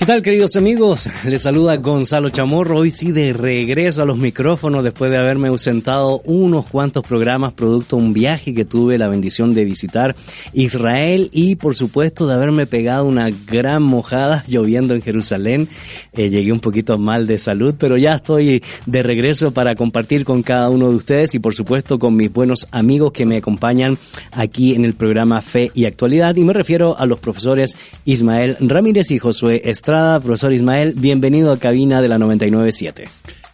¿Qué tal queridos amigos? Les saluda Gonzalo Chamorro, hoy sí de regreso a los micrófonos después de haberme ausentado unos cuantos programas producto de un viaje que tuve la bendición de visitar Israel y por supuesto de haberme pegado una gran mojada lloviendo en Jerusalén. Eh, llegué un poquito mal de salud, pero ya estoy de regreso para compartir con cada uno de ustedes y por supuesto con mis buenos amigos que me acompañan aquí en el programa Fe y Actualidad y me refiero a los profesores Ismael Ramírez y Josué Estrada profesor Ismael, bienvenido a cabina de la 997.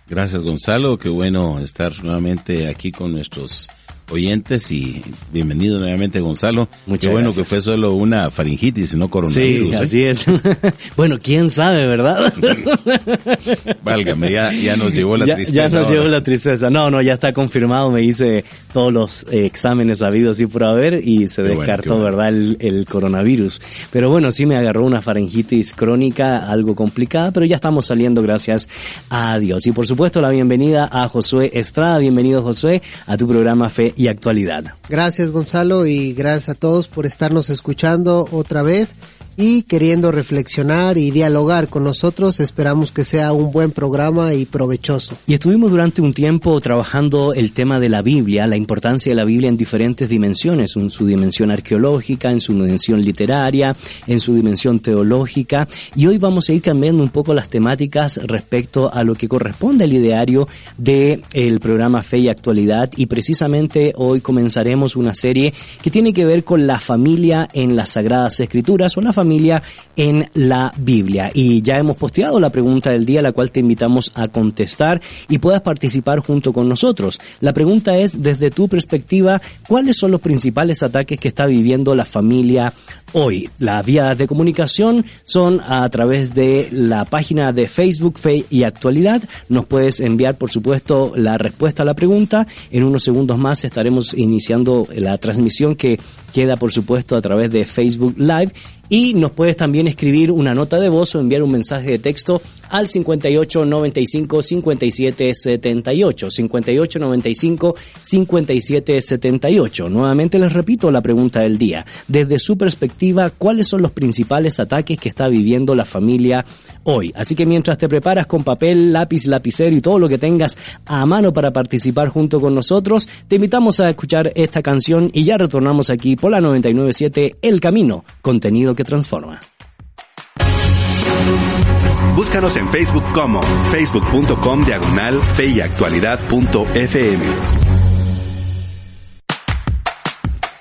Gracias Gonzalo, qué bueno estar nuevamente aquí con nuestros oyentes y bienvenido nuevamente Gonzalo. Muchas Qué bueno que fue solo una faringitis, no coronavirus. Sí, ¿eh? así es. bueno, quién sabe, ¿verdad? Válgame, ya, ya nos llevó la tristeza. Ya nos llevó la tristeza. No, no, ya está confirmado. Me hice todos los eh, exámenes habidos y por haber y se descartó, ¿verdad? El, el, coronavirus. Pero bueno, sí me agarró una faringitis crónica, algo complicada, pero ya estamos saliendo gracias a Dios. Y por supuesto la bienvenida a Josué Estrada. Bienvenido Josué a tu programa Fe y actualidad. Gracias Gonzalo y gracias a todos por estarnos escuchando otra vez y queriendo reflexionar y dialogar con nosotros. Esperamos que sea un buen programa y provechoso. Y estuvimos durante un tiempo trabajando el tema de la Biblia, la importancia de la Biblia en diferentes dimensiones, en su dimensión arqueológica, en su dimensión literaria, en su dimensión teológica. Y hoy vamos a ir cambiando un poco las temáticas respecto a lo que corresponde al ideario del el programa Fe y Actualidad. Y precisamente hoy comenzaremos una serie que tiene que ver con la familia en las Sagradas Escrituras o la familia en la Biblia. Y ya hemos posteado la pregunta del día, la cual te invitamos a contestar y puedas participar junto con nosotros. La pregunta es, desde tu perspectiva, ¿cuáles son los principales ataques que está viviendo la familia hoy? Las vías de comunicación son a través de la página de Facebook Fe y Actualidad. Nos puedes enviar, por supuesto, la respuesta a la pregunta. En unos segundos más estaremos iniciando la transmisión que queda, por supuesto, a través de Facebook Live y nos puedes también escribir una nota de voz o enviar un mensaje de texto al 58 95 57 78. 58 95 57 78. Nuevamente les repito la pregunta del día. Desde su perspectiva, ¿cuáles son los principales ataques que está viviendo la familia hoy? Así que mientras te preparas con papel, lápiz, lapicero y todo lo que tengas a mano para participar junto con nosotros, te invitamos a escuchar esta canción y ya retornamos aquí por la 997 El Camino, contenido que transforma. Búscanos en Facebook como facebook.com diagonal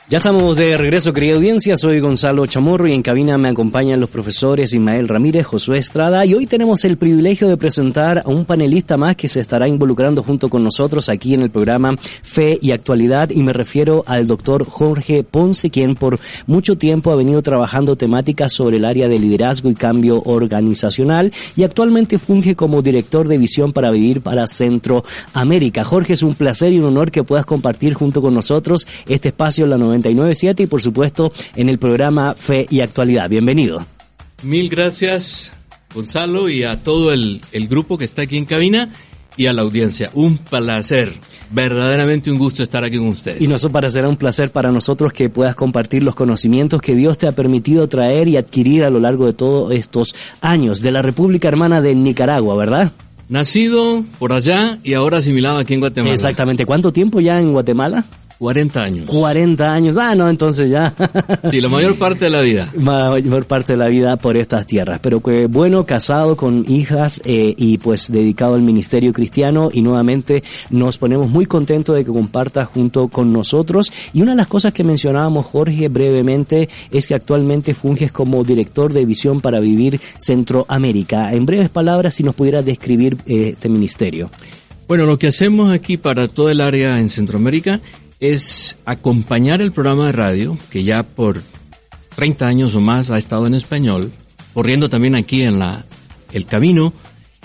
Ya estamos de regreso, querida audiencia. Soy Gonzalo Chamorro y en cabina me acompañan los profesores Ismael Ramírez, Josué Estrada y hoy tenemos el privilegio de presentar a un panelista más que se estará involucrando junto con nosotros aquí en el programa Fe y Actualidad y me refiero al doctor Jorge Ponce, quien por mucho tiempo ha venido trabajando temáticas sobre el área de liderazgo y cambio organizacional y actualmente funge como director de visión para vivir para Centroamérica. Jorge, es un placer y un honor que puedas compartir junto con nosotros este espacio la 997 y por supuesto en el programa Fe y Actualidad. Bienvenido. Mil gracias Gonzalo y a todo el, el grupo que está aquí en cabina y a la audiencia. Un placer, verdaderamente un gusto estar aquí con ustedes. Y eso será un placer para nosotros que puedas compartir los conocimientos que Dios te ha permitido traer y adquirir a lo largo de todos estos años de la República Hermana de Nicaragua, ¿verdad? Nacido por allá y ahora asimilado aquí en Guatemala. Exactamente. ¿Cuánto tiempo ya en Guatemala? 40 años. 40 años. Ah, no, entonces ya. sí, la mayor parte de la vida. Mayor parte de la vida por estas tierras. Pero que bueno, casado con hijas eh, y pues dedicado al ministerio cristiano y nuevamente nos ponemos muy contentos de que compartas junto con nosotros. Y una de las cosas que mencionábamos, Jorge, brevemente, es que actualmente funges como director de visión para vivir Centroamérica. En breves palabras, si nos pudieras describir eh, este ministerio. Bueno, lo que hacemos aquí para todo el área en Centroamérica es acompañar el programa de radio, que ya por 30 años o más ha estado en español, corriendo también aquí en la, el camino,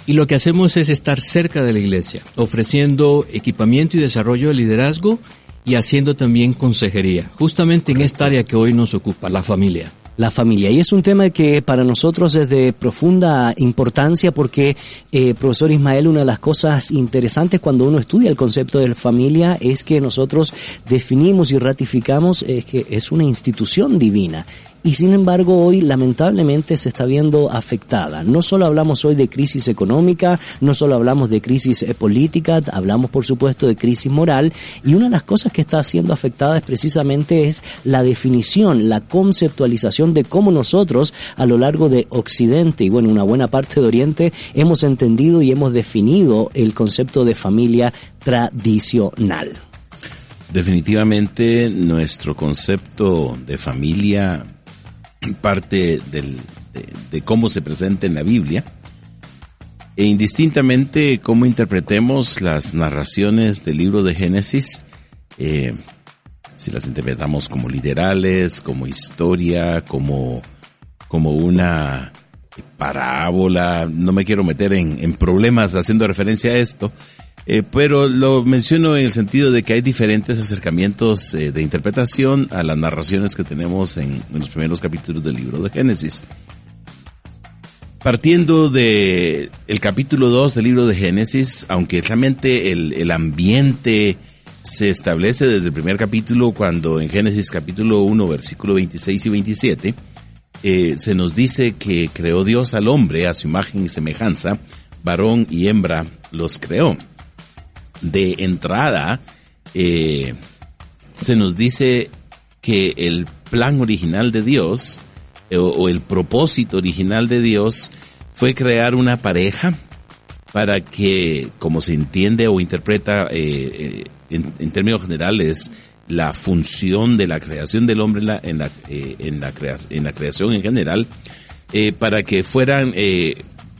y lo que hacemos es estar cerca de la iglesia, ofreciendo equipamiento y desarrollo de liderazgo y haciendo también consejería, justamente en esta área que hoy nos ocupa, la familia. La familia. Y es un tema que para nosotros es de profunda importancia porque, eh, profesor Ismael, una de las cosas interesantes cuando uno estudia el concepto de familia es que nosotros definimos y ratificamos eh, que es una institución divina y sin embargo hoy lamentablemente se está viendo afectada. No solo hablamos hoy de crisis económica, no solo hablamos de crisis eh, política, hablamos por supuesto de crisis moral y una de las cosas que está siendo afectada es precisamente es la definición, la conceptualización de cómo nosotros a lo largo de Occidente y bueno, una buena parte de Oriente hemos entendido y hemos definido el concepto de familia tradicional. Definitivamente nuestro concepto de familia parte de, cómo se presenta en la Biblia e indistintamente cómo interpretemos las narraciones del libro de Génesis, eh, si las interpretamos como literales, como historia, como, como una parábola, no me quiero meter en problemas haciendo referencia a esto, eh, pero lo menciono en el sentido de que hay diferentes acercamientos eh, de interpretación a las narraciones que tenemos en, los primeros capítulos del libro de Génesis. Partiendo de el capítulo 2 del libro de Génesis, aunque realmente el, el ambiente se establece desde el primer capítulo, cuando en Génesis capítulo 1, versículo 26 y 27, eh, se nos dice que creó Dios al hombre a su imagen y semejanza, varón y hembra los creó de entrada, eh, se nos dice que el plan original de Dios eh, o, el propósito original de Dios fue crear una pareja para que, como se entiende o interpreta eh, en, términos generales, la función de la creación del hombre en la, en la, en la, en la creación en general, para que fueran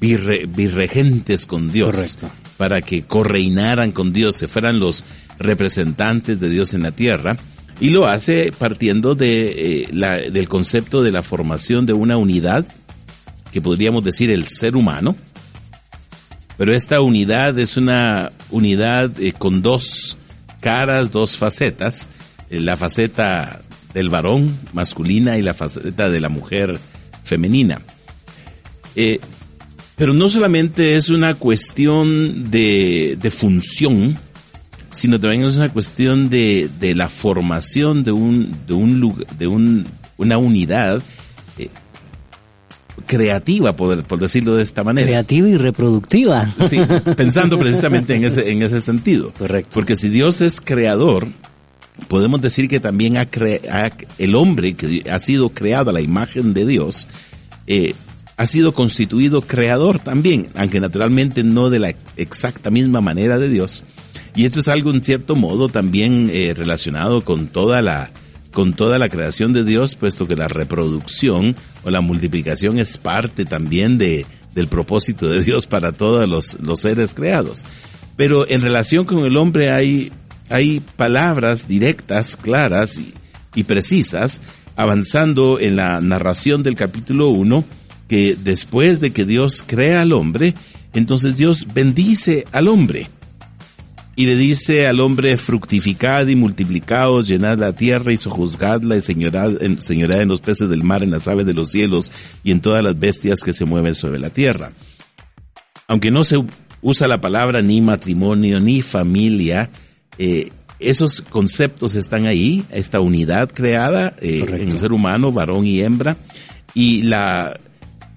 virregentes con Dios. Correcto para que correinaran con Dios, se fueran los representantes de Dios en la tierra, y lo hace partiendo de, eh, la, del concepto de la formación de una unidad, que podríamos decir el ser humano, pero esta unidad es una unidad eh, con dos caras, dos facetas, eh, la faceta del varón masculina y la faceta de la mujer femenina. Pero no solamente es una cuestión de, función, sino también es una cuestión de, la formación de un, de un, de un, una unidad eh, creativa, por, por decirlo de esta manera. Creativa y reproductiva. Sí, pensando precisamente en ese, en ese sentido. Correcto. Porque si Dios es creador, podemos decir que también ha el hombre que ha sido creado a la imagen de Dios, eh, ha sido constituido creador también, aunque naturalmente no de la exacta misma manera de Dios. Y esto es algo en cierto modo también eh, relacionado con toda la con toda la creación de Dios, puesto que la reproducción o la multiplicación es parte también de, del propósito de Dios para todos los, los seres creados. Pero en relación con el hombre hay, hay palabras directas, claras y, y precisas, avanzando en la narración del capítulo 1, que después de que Dios crea al hombre, entonces Dios bendice al hombre. Y le dice al hombre, fructificad y multiplicaos, llenad la tierra y sojuzgadla y señorad en, en los peces del mar, en las aves de los cielos y en todas las bestias que se mueven sobre la tierra. Aunque no se usa la palabra ni matrimonio ni familia, eh, esos conceptos están ahí, esta unidad creada eh, en el ser humano, varón y hembra, y la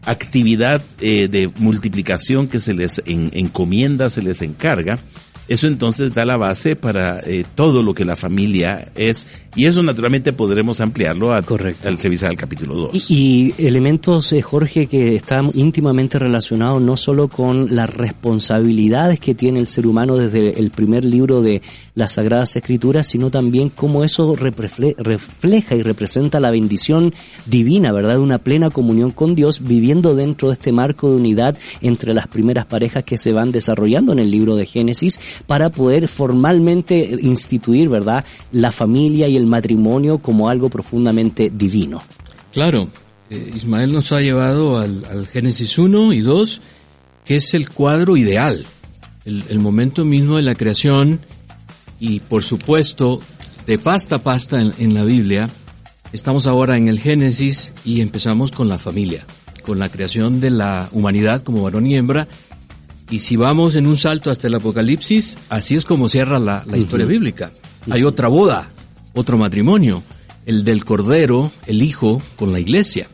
actividad eh, de multiplicación que se les encomienda, se les encarga, eso entonces da la base para eh, todo lo que la familia es y eso naturalmente podremos ampliarlo a, Correcto. al revisar el capítulo 2. Y, elementos, eh, Jorge, que están íntimamente relacionados no solo con las responsabilidades que tiene el ser humano desde el primer libro de las Sagradas Escrituras, sino también cómo eso refleja y representa la bendición divina, ¿verdad? Una plena comunión con Dios, viviendo dentro de este marco de unidad entre las primeras parejas que se van desarrollando en el libro de Génesis para poder formalmente instituir, ¿verdad?, la familia y el matrimonio como algo profundamente divino. Claro, eh, Ismael nos ha llevado al, Génesis 1 y 2, que es el cuadro ideal, el, momento mismo de la creación y por supuesto de pasta a pasta en, la Biblia, Estamos ahora en el Génesis y empezamos con la familia, con la creación de la humanidad como varón y hembra. Y si vamos en un salto hasta el Apocalipsis, así es como cierra la, historia bíblica. Hay otra boda, otro matrimonio, el del Cordero, el Hijo, con la iglesia.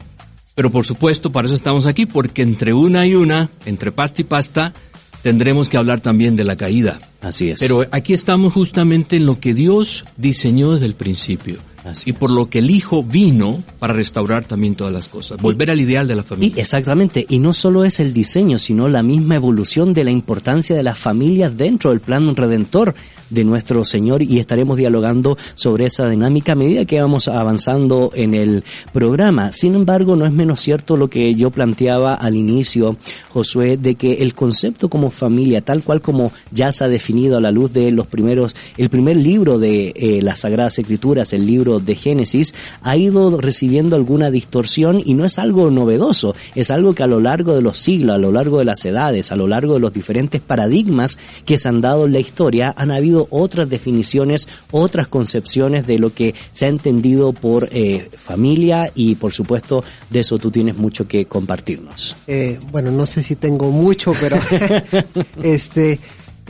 Pero por supuesto, para eso estamos aquí, porque entre una y una, entre pasta y pasta, tendremos que hablar también de la caída. Así es. Pero aquí estamos justamente en lo que Dios diseñó desde el principio y por lo que el Hijo vino para restaurar también todas las cosas, volver al ideal de la familia. Y exactamente, y no solo es el diseño, sino la misma evolución de la importancia de las familias dentro del plan redentor de nuestro Señor y estaremos dialogando sobre esa dinámica a medida que vamos avanzando en el programa. Sin embargo, no es menos cierto lo que yo planteaba al inicio, Josué, de que el concepto como familia, tal cual como ya se ha definido a la luz de los primeros, el primer libro de eh, las Sagradas Escrituras, el libro de Génesis ha ido recibiendo alguna distorsión y no es algo novedoso, es algo que a lo largo de los siglos, a lo largo de las edades, a lo largo de los diferentes paradigmas que se han dado en la historia, han habido otras definiciones, otras concepciones de lo que se ha entendido por eh, familia y por supuesto de eso tú tienes mucho que compartirnos. Eh, bueno, no sé si tengo mucho, pero este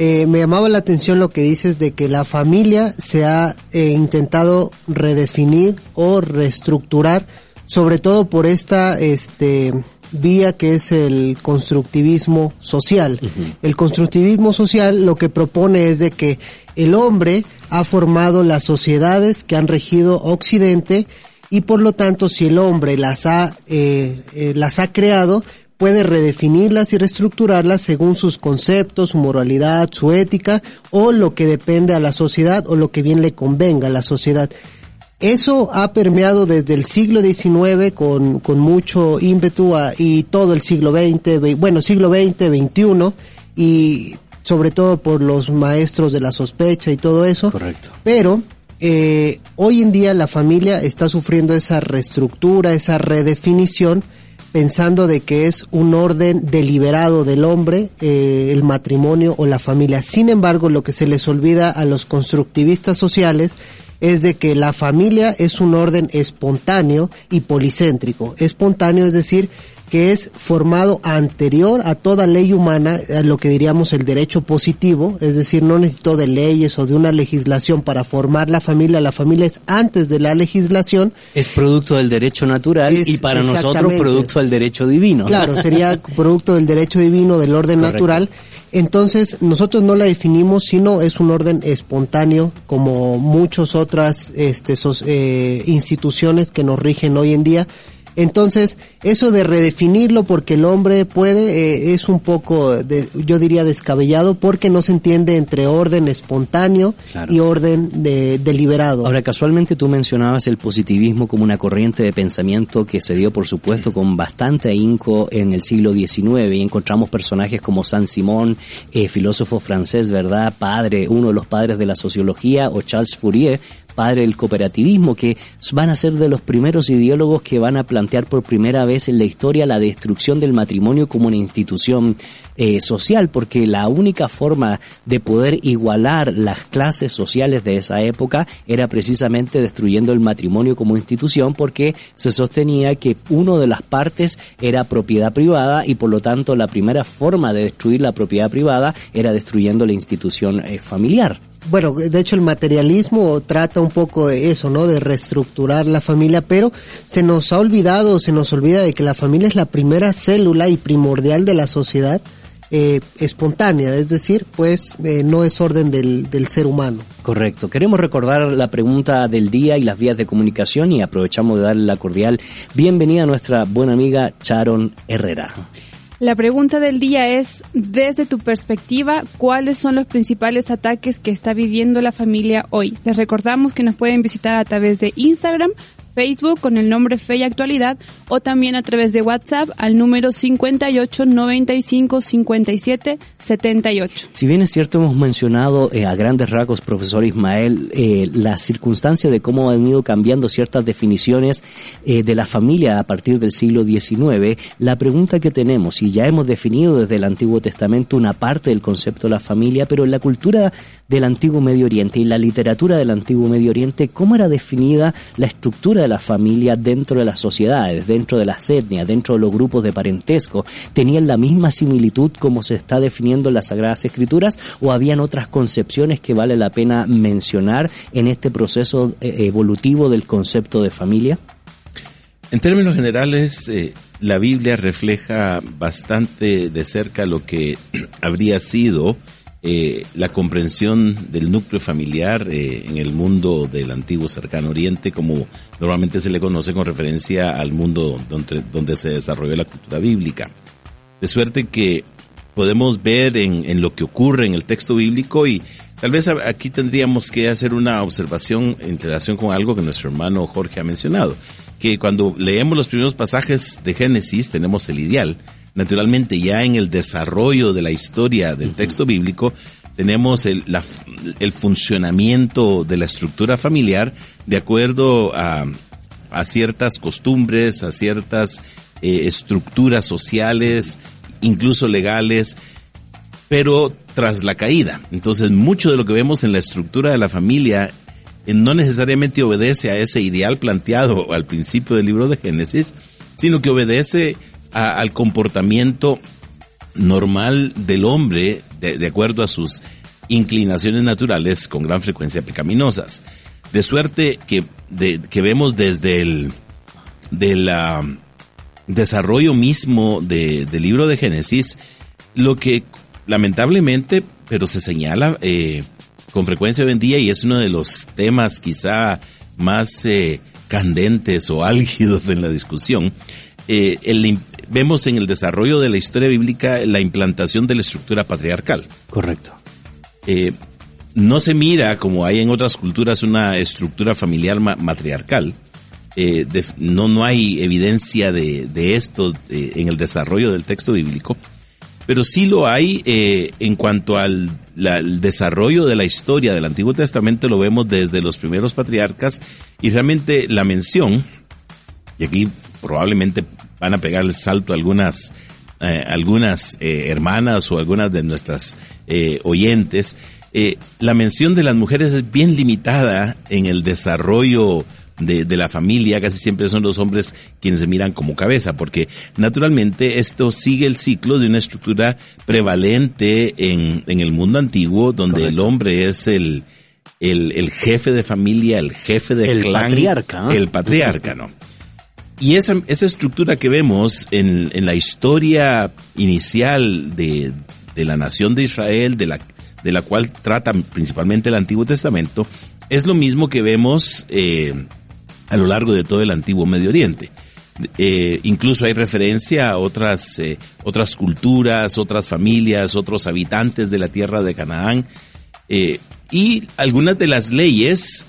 eh, me llamaba la atención lo que dices de que la familia se ha eh, intentado redefinir o reestructurar, sobre todo por esta este, vía que es el constructivismo social. El constructivismo social lo que propone es de que el hombre ha formado las sociedades que han regido Occidente y por lo tanto si el hombre las ha, eh, las ha creado, puede redefinirlas y reestructurarlas según sus conceptos, su moralidad, su ética o lo que depende a la sociedad o lo que bien le convenga a la sociedad. Eso ha permeado desde el siglo XIX con, con mucho ímpetu y todo el siglo XX, bueno, siglo XX, XXI y sobre todo por los maestros de la sospecha y todo eso. Correcto. Pero eh, hoy en día la familia está sufriendo esa reestructura, esa redefinición pensando de que es un orden deliberado del hombre, eh, el matrimonio o la familia. Sin embargo, lo que se les olvida a los constructivistas sociales es de que la familia es un orden espontáneo y policéntrico. Espontáneo es decir, que es formado anterior a toda ley humana, a lo que diríamos el derecho positivo, es decir, no necesito de leyes o de una legislación para formar la familia, la familia es antes de la legislación. Es producto del derecho natural y para nosotros producto del derecho divino. Claro, sería producto del derecho divino, del orden natural. Entonces, nosotros no la definimos, sino es un orden espontáneo, como muchas otras este, eh, instituciones que nos rigen hoy en día entonces, eso de redefinirlo porque el hombre puede eh, es un poco, de, yo diría, descabellado porque no se entiende entre orden espontáneo y orden de, deliberado. Ahora, casualmente tú mencionabas el positivismo como una corriente de pensamiento que se dio, por supuesto, con bastante ahínco en el siglo XIX y encontramos personajes como San Simón, eh, filósofo francés, ¿verdad? Padre, uno de los padres de la sociología, o Charles Fourier, padre del cooperativismo, que van a ser de los primeros ideólogos que van a plantear por primera vez en la historia la destrucción del matrimonio como una institución eh, social, porque la única forma de poder igualar las clases sociales de esa época era precisamente destruyendo el matrimonio como institución, porque se sostenía que uno de las partes era propiedad privada y por lo tanto la primera forma de destruir la propiedad privada era destruyendo la institución eh, familiar bueno, de hecho el materialismo trata un poco eso, ¿no? De reestructurar la familia, pero se nos ha olvidado, se nos olvida de que la familia es la primera célula y primordial de la sociedad eh, espontánea, es decir, pues eh, no es orden del, del ser humano. Correcto. Queremos recordar la pregunta del día y las vías de comunicación y aprovechamos de darle la cordial bienvenida a nuestra buena amiga Sharon Herrera. La pregunta del día es, desde tu perspectiva, ¿cuáles son los principales ataques que está viviendo la familia hoy? Les recordamos que nos pueden visitar a través de Instagram, Facebook con el nombre Fe y Actualidad o también a través de WhatsApp al número 58 95 57 78. Si bien es cierto, hemos mencionado eh, a grandes rasgos, profesor Ismael, eh, la circunstancia de cómo han ido cambiando ciertas definiciones eh, de la familia a partir del siglo XIX, la pregunta que tenemos, y ya hemos definido desde el Antiguo Testamento una parte del concepto de la familia, pero en la cultura del Antiguo Medio Oriente. Y la literatura del Antiguo Medio Oriente, ¿cómo era definida la estructura de la familia dentro de las sociedades, dentro de las etnias, dentro de los grupos de parentesco, tenían la misma similitud como se está definiendo en las Sagradas Escrituras o habían otras concepciones que vale la pena mencionar en este proceso eh, evolutivo del concepto de familia? En términos generales, eh, la Biblia refleja bastante de cerca lo que habría sido eh, la comprensión del núcleo familiar eh, en el mundo del antiguo cercano oriente, como normalmente se le conoce con referencia al mundo donde, donde se desarrolló la cultura bíblica. De suerte que podemos ver en, en lo que ocurre en el texto bíblico y tal vez aquí tendríamos que hacer una observación en relación con algo que nuestro hermano Jorge ha mencionado, que cuando leemos los primeros pasajes de Génesis tenemos el ideal, Naturalmente, ya en el desarrollo de la historia del texto bíblico, tenemos el, el funcionamiento de la estructura familiar de acuerdo a, a ciertas costumbres, a ciertas eh, estructuras sociales, incluso legales, pero tras la caída. Entonces, mucho de lo que vemos en la estructura de la familia eh, no necesariamente obedece a ese ideal planteado al principio del libro de Génesis, sino que obedece al comportamiento normal del hombre de, acuerdo a sus inclinaciones naturales con gran frecuencia pecaminosas. De suerte que, que vemos desde el del desarrollo mismo del libro de Génesis, lo que lamentablemente, pero se señala eh, con frecuencia hoy en día y es uno de los temas quizá más eh, candentes o álgidos en la discusión, eh, el, vemos en el desarrollo de la historia bíblica la implantación de la estructura patriarcal. Correcto. Eh, no se mira, como hay en otras culturas, una estructura familiar matriarcal. Eh, no, no hay evidencia de, esto eh, en el desarrollo del texto bíblico, pero sí lo hay en cuanto al desarrollo de la historia del Antiguo Testamento, lo vemos desde los primeros patriarcas y realmente la mención, y aquí probablemente van a pegar el salto algunas, eh, algunas eh, hermanas o algunas de nuestras eh, oyentes. la mención de las mujeres es bien limitada en el desarrollo de, de, la familia, casi siempre son los hombres quienes se miran como cabeza, porque naturalmente esto sigue el ciclo de una estructura prevalente en, en el mundo antiguo, donde el hombre es el, el, el, jefe de familia, el jefe de el patriarca, el patriarca, ¿no? Y esa, esa estructura que vemos en, en la historia inicial de, de, la nación de Israel, de la, de la cual trata principalmente el Antiguo Testamento, es lo mismo que vemos eh, a lo largo de todo el Antiguo Medio Oriente. Eh, incluso hay referencia a otras, eh, otras culturas, otras familias, otros habitantes de la tierra de Canaán. Y algunas de las leyes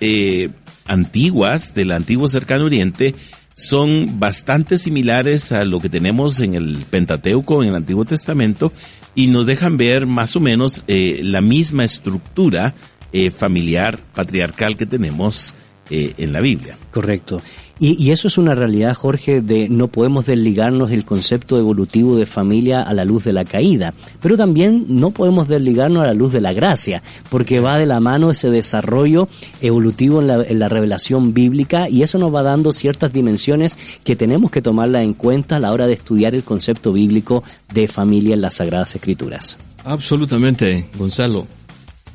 antiguas del antiguo cercano oriente son bastante similares a lo que tenemos en el Pentateuco, en el Antiguo Testamento, y nos dejan ver más o menos eh, la misma estructura eh, familiar, patriarcal que tenemos eh, en la Biblia. Correcto. Y, eso es una realidad, Jorge, de no podemos desligarnos del concepto evolutivo de familia a la luz de la caída, pero también no podemos desligarnos a la luz de la gracia, porque va de la mano ese desarrollo evolutivo en la, revelación bíblica y eso nos va dando ciertas dimensiones que tenemos que tomarla en cuenta a la hora de estudiar el concepto bíblico de familia en las Sagradas Escrituras. Absolutamente, Gonzalo.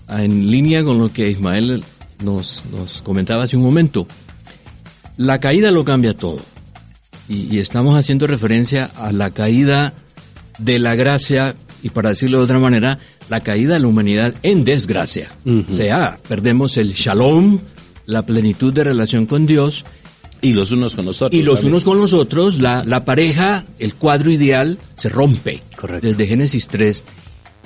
En línea con lo que Ismael nos, nos comentaba hace un momento, la caída lo cambia todo. Y, estamos haciendo referencia a la caída de la gracia y para decirlo de otra manera, la caída de la humanidad en desgracia. O sea, perdemos el shalom, la plenitud de relación con Dios. Y los unos con los otros. Y los unos con los otros, la, la pareja, el cuadro ideal se rompe. Correcto. Desde Génesis 3.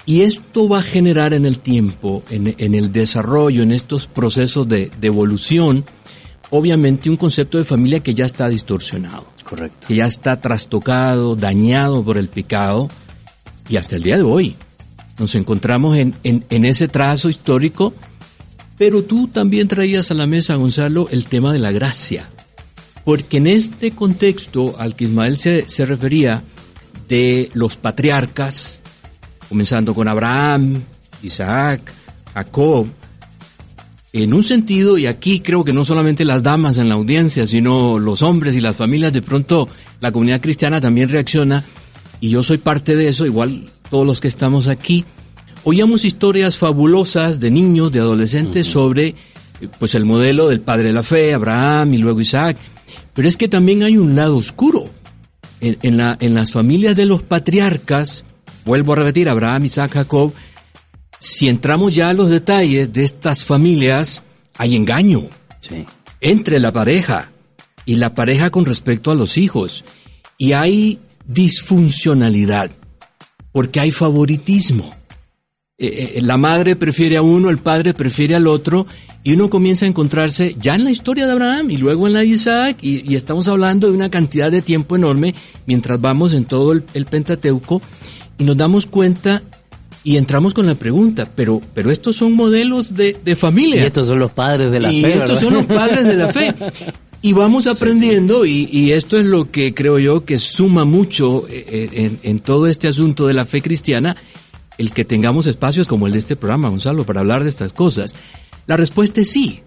Y esto va a generar en el tiempo, en, en el desarrollo, en estos procesos de, de evolución, obviamente un concepto de familia que ya está distorsionado. Correcto. Que ya está trastocado, dañado por el pecado y hasta el día de hoy nos encontramos en, en, ese trazo histórico, pero tú también traías a la mesa, Gonzalo, el tema de la gracia. Porque en este contexto al que Ismael se, se refería, de los patriarcas, comenzando con Abraham, Isaac, Jacob, en un sentido, y aquí creo que no solamente las damas en la audiencia, sino los hombres y las familias, de pronto la comunidad cristiana también reacciona, y yo soy parte de eso, igual todos los que estamos aquí, oíamos historias fabulosas de niños, de adolescentes sobre pues el modelo del padre de la fe, Abraham y luego Isaac, pero es que también hay un lado oscuro. En, la, en las familias de los patriarcas, vuelvo a repetir, Abraham, Isaac, Jacob, si entramos ya a los detalles de estas familias, hay engaño entre la pareja y la pareja con respecto a los hijos. Y hay disfuncionalidad, porque hay favoritismo. Eh, eh, la madre prefiere a uno, el padre prefiere al otro, y uno comienza a encontrarse ya en la historia de Abraham y luego en la de Isaac, y, estamos hablando de una cantidad de tiempo enorme mientras vamos en todo el, el Pentateuco, y nos damos cuenta y entramos con la pregunta, pero, pero estos son modelos de, de familia. Y estos son los padres de la fe. Y estos son los padres de la fe. Y vamos aprendiendo Y, y, esto es lo que creo yo que suma mucho eh, eh, en, en, todo este asunto de la fe cristiana, el que tengamos espacios como el de este programa, Gonzalo, para hablar de estas cosas. La respuesta es sí.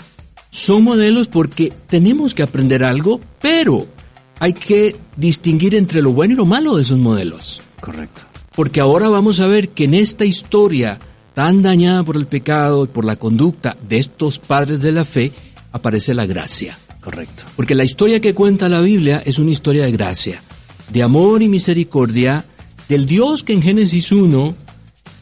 Son modelos porque tenemos que aprender algo, pero hay que distinguir entre lo bueno y lo malo de esos modelos. Correcto. Porque ahora vamos a ver que en esta historia tan dañada por el pecado y por la conducta de estos padres de la fe, aparece la gracia. Correcto. Porque la historia que cuenta la Biblia es una historia de gracia, de amor y misericordia, del Dios que en Génesis 1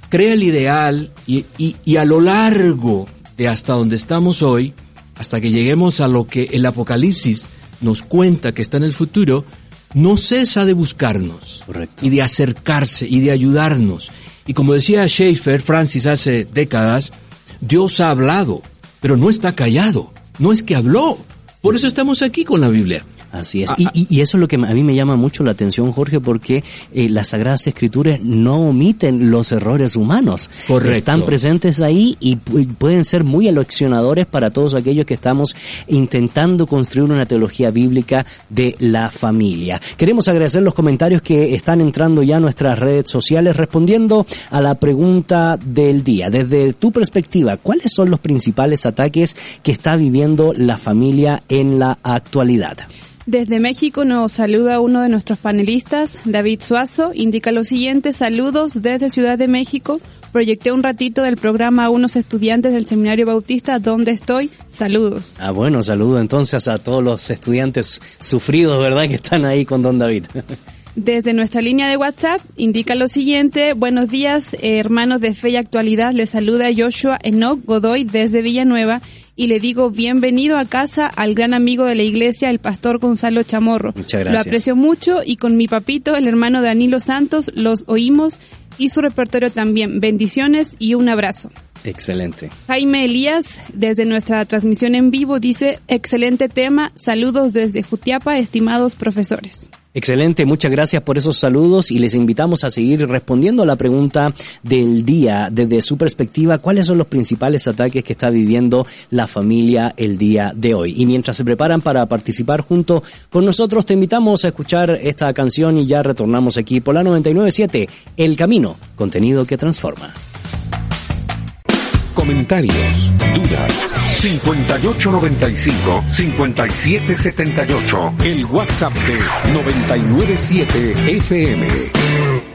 crea el ideal y, y a lo largo de hasta donde estamos hoy, hasta que lleguemos a lo que el Apocalipsis nos cuenta que está en el futuro, no cesa de buscarnos y de acercarse y de ayudarnos. Y como decía Schaeffer, Francis, hace décadas, Dios ha hablado, pero no está callado. No es que habló. Por eso estamos aquí con la Biblia. Así es. Ah, ah. Y, eso es lo que a mí me llama mucho la atención, Jorge, porque eh, las Sagradas Escrituras no omiten los errores humanos. Correcto. Están presentes ahí y pueden ser muy aleccionadores para todos aquellos que estamos intentando construir una teología bíblica de la familia. Queremos agradecer los comentarios que están entrando ya a nuestras redes sociales respondiendo a la pregunta del día. Desde tu perspectiva, ¿cuáles son los principales ataques que está viviendo la familia en la actualidad? Desde México nos saluda uno de nuestros panelistas, David Suazo. Indica lo siguiente, saludos desde Ciudad de México. Proyecté un ratito del programa a unos estudiantes del Seminario Bautista, ¿dónde estoy? Saludos. Ah, bueno, saludo entonces a todos los estudiantes sufridos, ¿verdad? Que están ahí con don David. Desde nuestra línea de WhatsApp indica lo siguiente, buenos días hermanos de Fe y Actualidad, les saluda Joshua Enoch Godoy desde Villanueva y le digo bienvenido a casa al gran amigo de la iglesia, el pastor Gonzalo Chamorro. Muchas gracias. Lo aprecio mucho y con mi papito, el hermano Danilo Santos, los oímos y su repertorio también. Bendiciones y un abrazo. Excelente. Jaime Elías, desde nuestra transmisión en vivo, dice, excelente tema, saludos desde Jutiapa, estimados profesores. Excelente, muchas gracias por esos saludos y les invitamos a seguir respondiendo a la pregunta del día desde su perspectiva, cuáles son los principales ataques que está viviendo la familia el día de hoy. Y mientras se preparan para participar junto con nosotros, te invitamos a escuchar esta canción y ya retornamos aquí por la 997, El Camino, contenido que transforma comentarios, dudas. 5895-5778. El WhatsApp de 997 FM.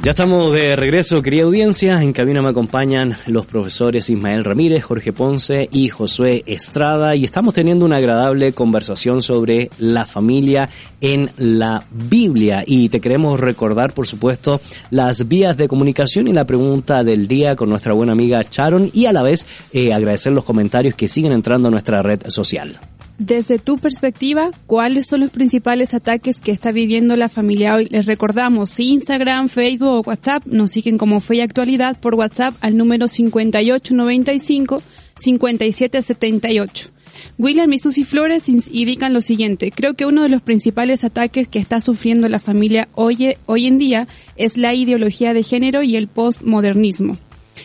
Ya estamos de regreso, querida audiencia. En cabina me acompañan los profesores Ismael Ramírez, Jorge Ponce y Josué Estrada y estamos teniendo una agradable conversación sobre la familia en la Biblia. Y te queremos recordar, por supuesto, las vías de comunicación y la pregunta del día con nuestra buena amiga Sharon y a la vez eh, agradecer los comentarios que siguen entrando a nuestra red social. Desde tu perspectiva, ¿cuáles son los principales ataques que está viviendo la familia hoy? Les recordamos, Instagram, Facebook o WhatsApp nos siguen como Fe y Actualidad por WhatsApp al número 5895-5778. William y Susy Flores indican lo siguiente, creo que uno de los principales ataques que está sufriendo la familia hoy, hoy en día es la ideología de género y el postmodernismo.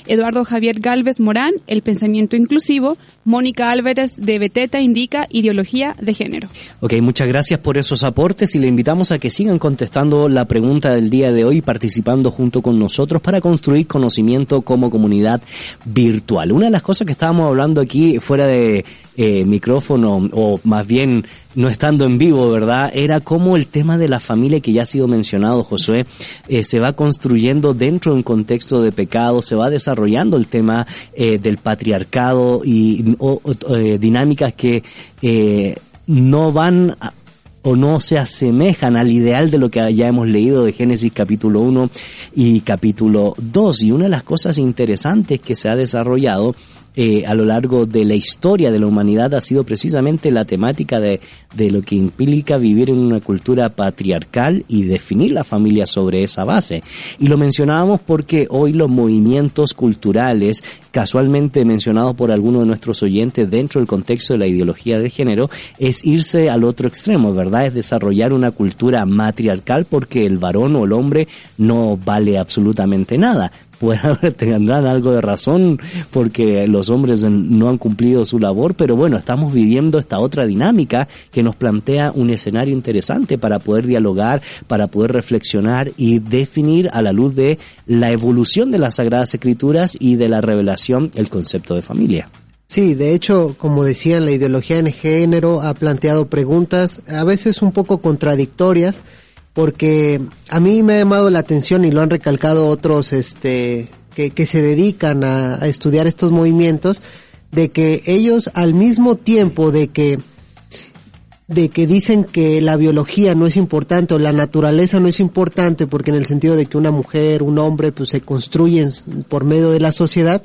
Eduardo Javier Galvez Morán, El Pensamiento Inclusivo, Mónica Álvarez de Beteta indica Ideología de Género. Ok, muchas gracias por esos aportes y le invitamos a que sigan contestando la pregunta del día de hoy, participando junto con nosotros para construir conocimiento como comunidad virtual. Una de las cosas que estábamos hablando aquí fuera de eh, micrófono o más bien no estando en vivo, ¿verdad? Era como el tema de la familia que ya ha sido mencionado, Josué, eh, se va construyendo dentro de un contexto de pecado, se va desarrollando el tema eh, del patriarcado y eh, dinámicas que no van o no se asemejan al ideal de lo que ya hemos leído de Génesis capítulo 1 y capítulo 2. Y una de las cosas interesantes que se ha desarrollado eh, a lo largo de la historia de la humanidad ha sido precisamente la temática de, de lo que implica vivir en una cultura patriarcal y definir la familia sobre esa base. Y lo mencionábamos porque hoy los movimientos culturales, casualmente mencionados por algunos de nuestros oyentes dentro del contexto de la ideología de género, es irse al otro extremo, ¿verdad? Es desarrollar una cultura matriarcal porque el varón o el hombre no vale absolutamente nada tendrán algo de razón porque los hombres no han cumplido su labor, pero bueno, estamos viviendo esta otra dinámica que nos plantea un escenario interesante para poder dialogar, para poder reflexionar y definir a la luz de la evolución de las Sagradas Escrituras y de la revelación el concepto de familia. Sí, de hecho, como decía, la ideología en género ha planteado preguntas a veces un poco contradictorias, porque a mí me ha llamado la atención y lo han recalcado otros este que, se dedican a, a, estudiar estos movimientos de que ellos al mismo tiempo de que de que dicen que la biología no es importante o la naturaleza no es importante porque en el sentido de que una mujer, un hombre pues se construyen por medio de la sociedad,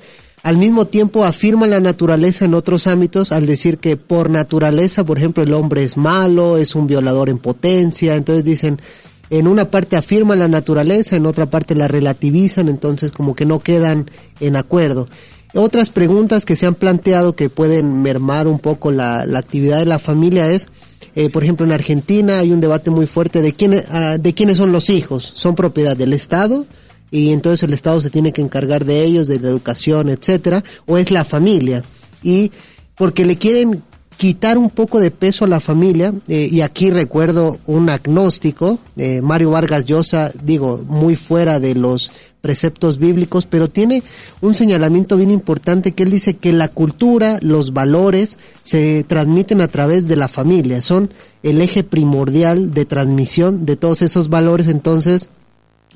al mismo tiempo afirman la naturaleza en otros ámbitos al decir que por naturaleza, por ejemplo, el hombre es malo, es un violador en potencia, entonces dicen, en una parte afirman la naturaleza, en otra parte la relativizan, entonces como que no quedan en acuerdo. Otras preguntas que se han planteado que pueden mermar un poco la, la actividad de la familia es, eh, por ejemplo, en Argentina hay un debate muy fuerte de, quién, uh, de quiénes son los hijos. ¿Son propiedad del Estado? Y entonces el Estado se tiene que encargar de ellos, de la educación, etcétera, o es la familia. Y porque le quieren quitar un poco de peso a la familia, eh, y aquí recuerdo un agnóstico, eh, Mario Vargas Llosa, digo, muy fuera de los preceptos bíblicos, pero tiene un señalamiento bien importante que él dice que la cultura, los valores se transmiten a través de la familia, son el eje primordial de transmisión de todos esos valores, entonces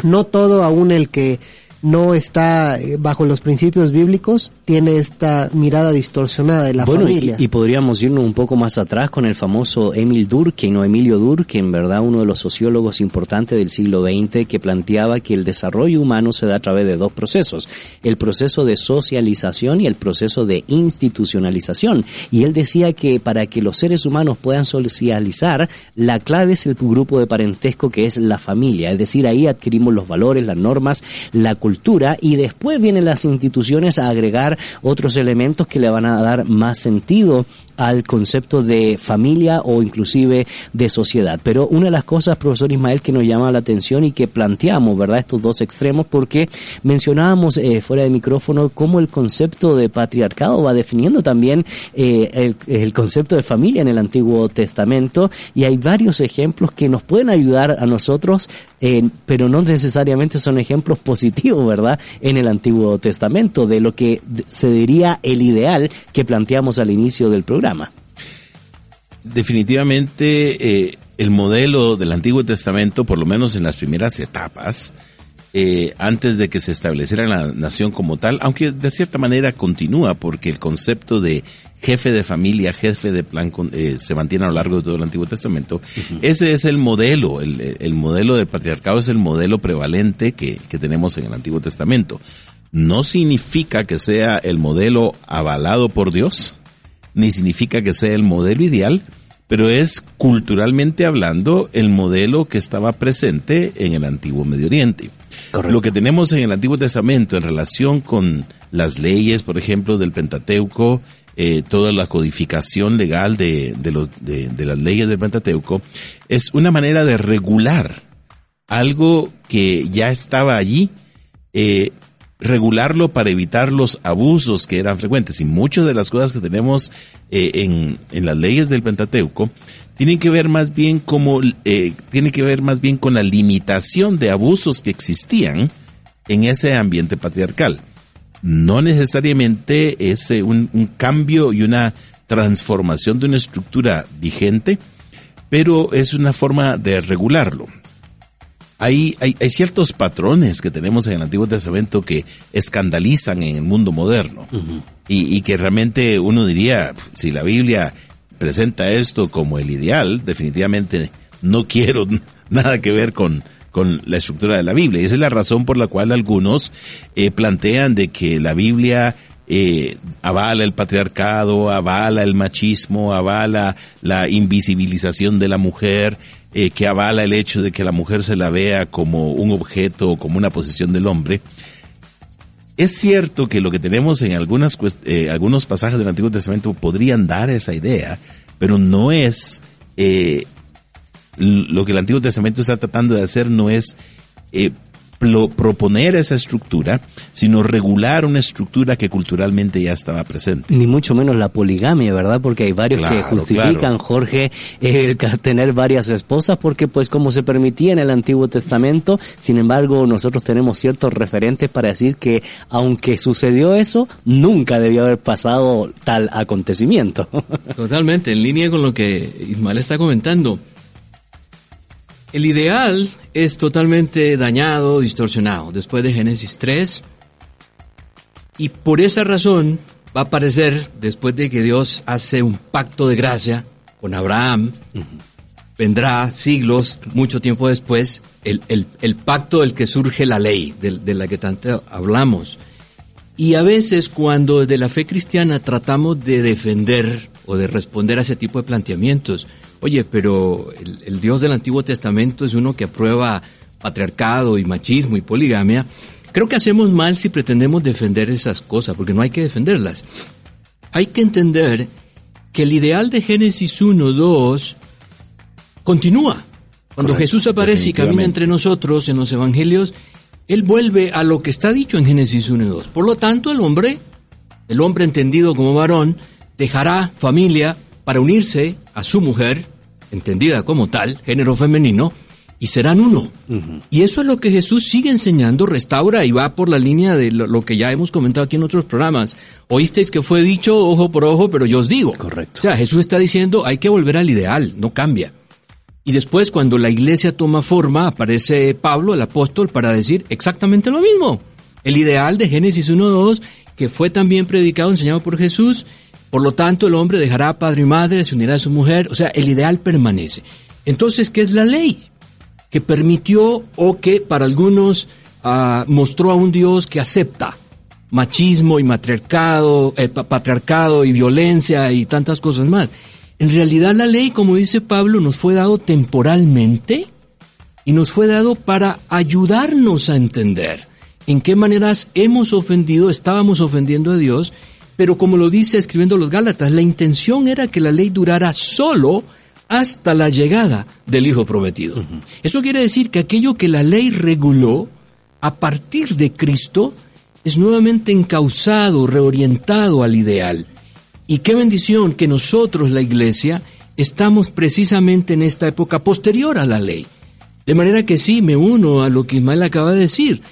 no todo aún el que no está eh, bajo los principios bíblicos, tiene esta mirada distorsionada de la bueno, familia. Y, y, podríamos irnos un poco más atrás con el famoso Emil Durkheim o Emilio Durkheim, ¿verdad? Uno de los sociólogos importantes del siglo XX que planteaba que el desarrollo humano se da a través de dos procesos, el proceso de socialización y el proceso de institucionalización. Y él decía que para que los seres humanos puedan socializar, la clave es el grupo de parentesco que es la familia, es decir, ahí adquirimos los valores, las normas, la cultura y después vienen las instituciones a agregar otros elementos que le van a dar más sentido al concepto de familia o inclusive de sociedad. Pero una de las cosas, profesor Ismael, que nos llama la atención y que planteamos, ¿verdad? Estos dos extremos, porque mencionábamos eh, fuera de micrófono cómo el concepto de patriarcado va definiendo también eh, el, concepto de familia en el Antiguo Testamento y hay varios ejemplos que nos pueden ayudar a nosotros, eh, pero no necesariamente son ejemplos positivos, ¿verdad? En el Antiguo Testamento, de lo que se diría el ideal que planteamos al inicio del programa. Definitivamente eh, el modelo del Antiguo Testamento, por lo menos en las primeras etapas, eh, antes de que se estableciera la nación como tal, aunque de cierta manera continúa porque el concepto de jefe de familia, jefe de plan eh, se mantiene a lo largo de todo el Antiguo Testamento. Uh -huh. Ese es el modelo, el, el, modelo del patriarcado es el modelo prevalente que, que tenemos en el Antiguo Testamento. No significa que sea el modelo avalado por Dios, ni significa que sea el modelo ideal, pero es culturalmente hablando el modelo que estaba presente en el antiguo Medio Oriente. Correcto. Lo que tenemos en el Antiguo Testamento en relación con las leyes, por ejemplo, del Pentateuco, eh, toda la codificación legal de, de, los, de, de las leyes del Pentateuco, es una manera de regular algo que ya estaba allí, eh, regularlo para evitar los abusos que eran frecuentes. Y muchas de las cosas que tenemos eh, en, en las leyes del Pentateuco tienen que ver más bien como, eh, que ver más bien con la limitación de abusos que existían en ese ambiente patriarcal. No necesariamente es eh, un cambio y una transformación de una estructura vigente, pero es una forma de regularlo. Hay, hay, hay, ciertos patrones que tenemos en el Antiguo Testamento que escandalizan en el mundo moderno uh -huh. y, y, que realmente uno diría, si la Biblia presenta esto como el ideal, definitivamente no quiero nada que ver con, con la estructura de la Biblia. Y esa es la razón por la cual algunos eh, plantean de que la Biblia eh, avala el patriarcado, avala el machismo, avala la invisibilización de la mujer, eh, que avala el hecho de que la mujer se la vea como un objeto o como una posición del hombre. Es cierto que lo que tenemos en eh, algunos pasajes del Antiguo Testamento podrían dar esa idea, pero no es eh, lo que el Antiguo Testamento está tratando de hacer, no es proponer esa estructura, sino regular una estructura que culturalmente ya estaba presente. Ni mucho menos la poligamia, ¿verdad? Porque hay varios claro, que justifican, claro. Jorge, el tener varias esposas, porque pues como se permitía en el Antiguo Testamento, sin embargo nosotros tenemos ciertos referentes para decir que aunque sucedió eso, nunca debió haber pasado tal acontecimiento. Totalmente, en línea con lo que Ismael está comentando. El ideal es totalmente dañado, distorsionado después de Génesis 3. Y por esa razón va a aparecer después de que Dios hace un pacto de gracia con Abraham. Uh -huh. Vendrá siglos, mucho tiempo después, el, el, el, pacto del que surge la ley, de, de la que tanto hablamos. Y a veces cuando desde la fe cristiana tratamos de defender o de responder a ese tipo de planteamientos, oye, pero el, el, Dios del Antiguo Testamento es uno que aprueba patriarcado y machismo y poligamia, creo que hacemos mal si pretendemos defender esas cosas, porque no hay que defenderlas. Hay que entender que el ideal de Génesis 1, 2 continúa. Cuando Correcto, Jesús aparece y camina entre nosotros en los evangelios, Él vuelve a lo que está dicho en Génesis 1 y 2. Por lo tanto, el hombre, el hombre entendido como varón, dejará familia para unirse a su mujer, entendida como tal, género femenino, y serán uno. Uh -huh. Y eso es lo que Jesús sigue enseñando, restaura y va por la línea de lo, lo, que ya hemos comentado aquí en otros programas. Oísteis que fue dicho ojo por ojo, pero yo os digo. Correcto. O sea, Jesús está diciendo hay que volver al ideal, no cambia. Y después cuando la iglesia toma forma, aparece Pablo, el apóstol, para decir exactamente lo mismo. El ideal de Génesis 1.2, que fue también predicado, enseñado por Jesús, por lo tanto, el hombre dejará padre y madre, se unirá a su mujer, o sea, el ideal permanece. Entonces, ¿qué es la ley? Que permitió o que para algunos uh, mostró a un Dios que acepta machismo y matriarcado, eh, patriarcado y violencia y tantas cosas más. En realidad la ley, como dice Pablo, nos fue dado temporalmente y nos fue dado para ayudarnos a entender en qué maneras hemos ofendido, estábamos ofendiendo a Dios pero como lo dice escribiendo los Gálatas, la intención era que la ley durara solo hasta la llegada del Hijo prometido. Uh -huh. Eso quiere decir que aquello que la ley reguló a partir de Cristo es nuevamente encauzado, reorientado al ideal. Y qué bendición que nosotros, la Iglesia, estamos precisamente en esta época posterior a la ley. De manera que sí, me uno a lo que Ismael acaba de decir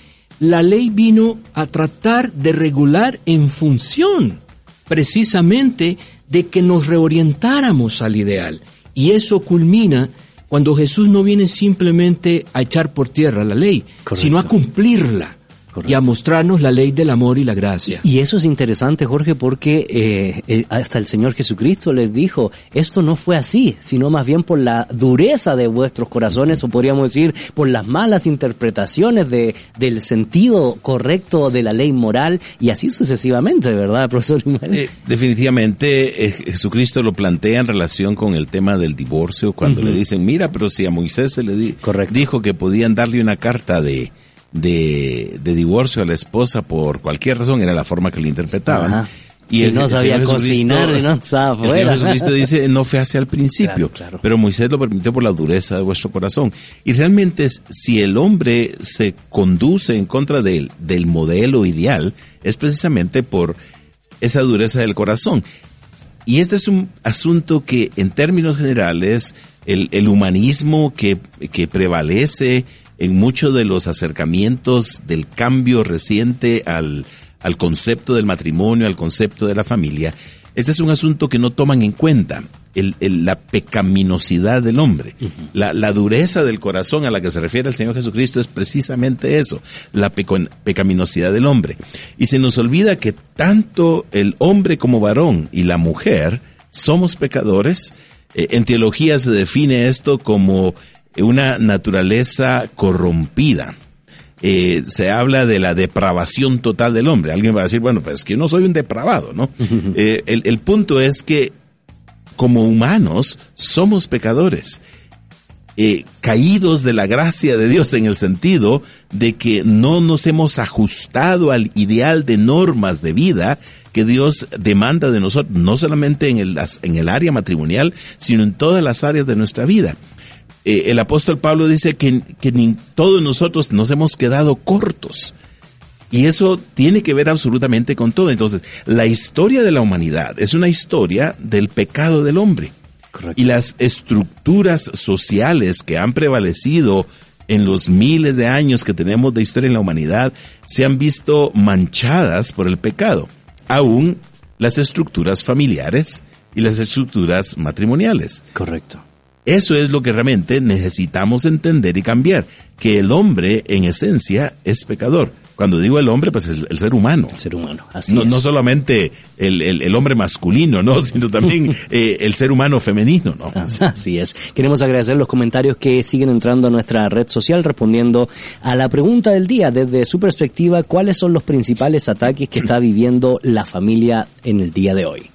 la ley vino a tratar de regular en función precisamente de que nos reorientáramos al ideal. Y eso culmina cuando Jesús no viene simplemente a echar por tierra la ley, Correcto. sino a cumplirla. Correcto. y a mostrarnos la ley del amor y la gracia. Y eso es interesante, Jorge, porque eh, eh, hasta el Señor Jesucristo les dijo, esto no fue así, sino más bien por la dureza de vuestros corazones, o podríamos decir, por las malas interpretaciones de, del sentido correcto de la ley moral, y así sucesivamente, ¿verdad, profesor? Eh, definitivamente, eh, Jesucristo lo plantea en relación con el tema del divorcio, cuando uh -huh. le dicen, mira, pero si a Moisés se le di dijo que podían darle una carta de de, de, divorcio a la esposa por cualquier razón, era la forma que le interpretaban. Ajá. Y Si el- no sabía cocinar y no estaba El Señor. Jesucristo dice, no fue hacia el principio, Claro, claro. pero Moisés lo permitió por la dureza de vuestro corazón. Y realmente si el hombre se conduce en contra de él, del modelo ideal, es precisamente por esa dureza del corazón. Y este es un asunto que en términos generales, el, el humanismo que, que prevalece en muchos de los acercamientos del cambio reciente al, al concepto del matrimonio, al concepto de la familia, este es un asunto que no toman en cuenta. El, el- la pecaminosidad del hombre, la, la dureza del corazón a la que se refiere el Señor Jesucristo es precisamente eso, la peco- pecaminosidad del hombre. Y se nos olvida que tanto el hombre como varón y la mujer somos pecadores. Eh, en teología se define esto como una naturaleza corrompida. Eh, se habla de la depravación total del hombre. Alguien va a decir, bueno, pues es que yo no soy un depravado, ¿no? Eh, el, el punto es que como humanos somos pecadores, eh, caídos de la gracia de Dios en el sentido de que no nos hemos ajustado al ideal de normas de vida que Dios demanda de nosotros, no solamente en el, en el área matrimonial, sino en todas las áreas de nuestra vida. Eh, el apóstol Pablo dice que, que ni todos nosotros nos hemos quedado cortos. Y eso tiene que ver absolutamente con todo. Entonces, la historia de la humanidad es una historia del pecado del hombre. Correcto. Y las estructuras sociales que han prevalecido en los miles de años que tenemos de historia en la humanidad se han visto manchadas por el pecado. Aún las estructuras familiares y las estructuras matrimoniales. Correcto. Eso es lo que realmente necesitamos entender y cambiar, que el hombre en esencia es pecador. Cuando digo el hombre, pues el, el ser humano. El ser humano. Así No, es. no solamente el, el- el hombre masculino, ¿no? Sino también eh, el ser humano femenino, ¿no? Así es. Queremos agradecer los comentarios que siguen entrando a nuestra red social respondiendo a la pregunta del día. Desde su perspectiva, ¿cuáles son los principales ataques que está viviendo la familia en el día de hoy?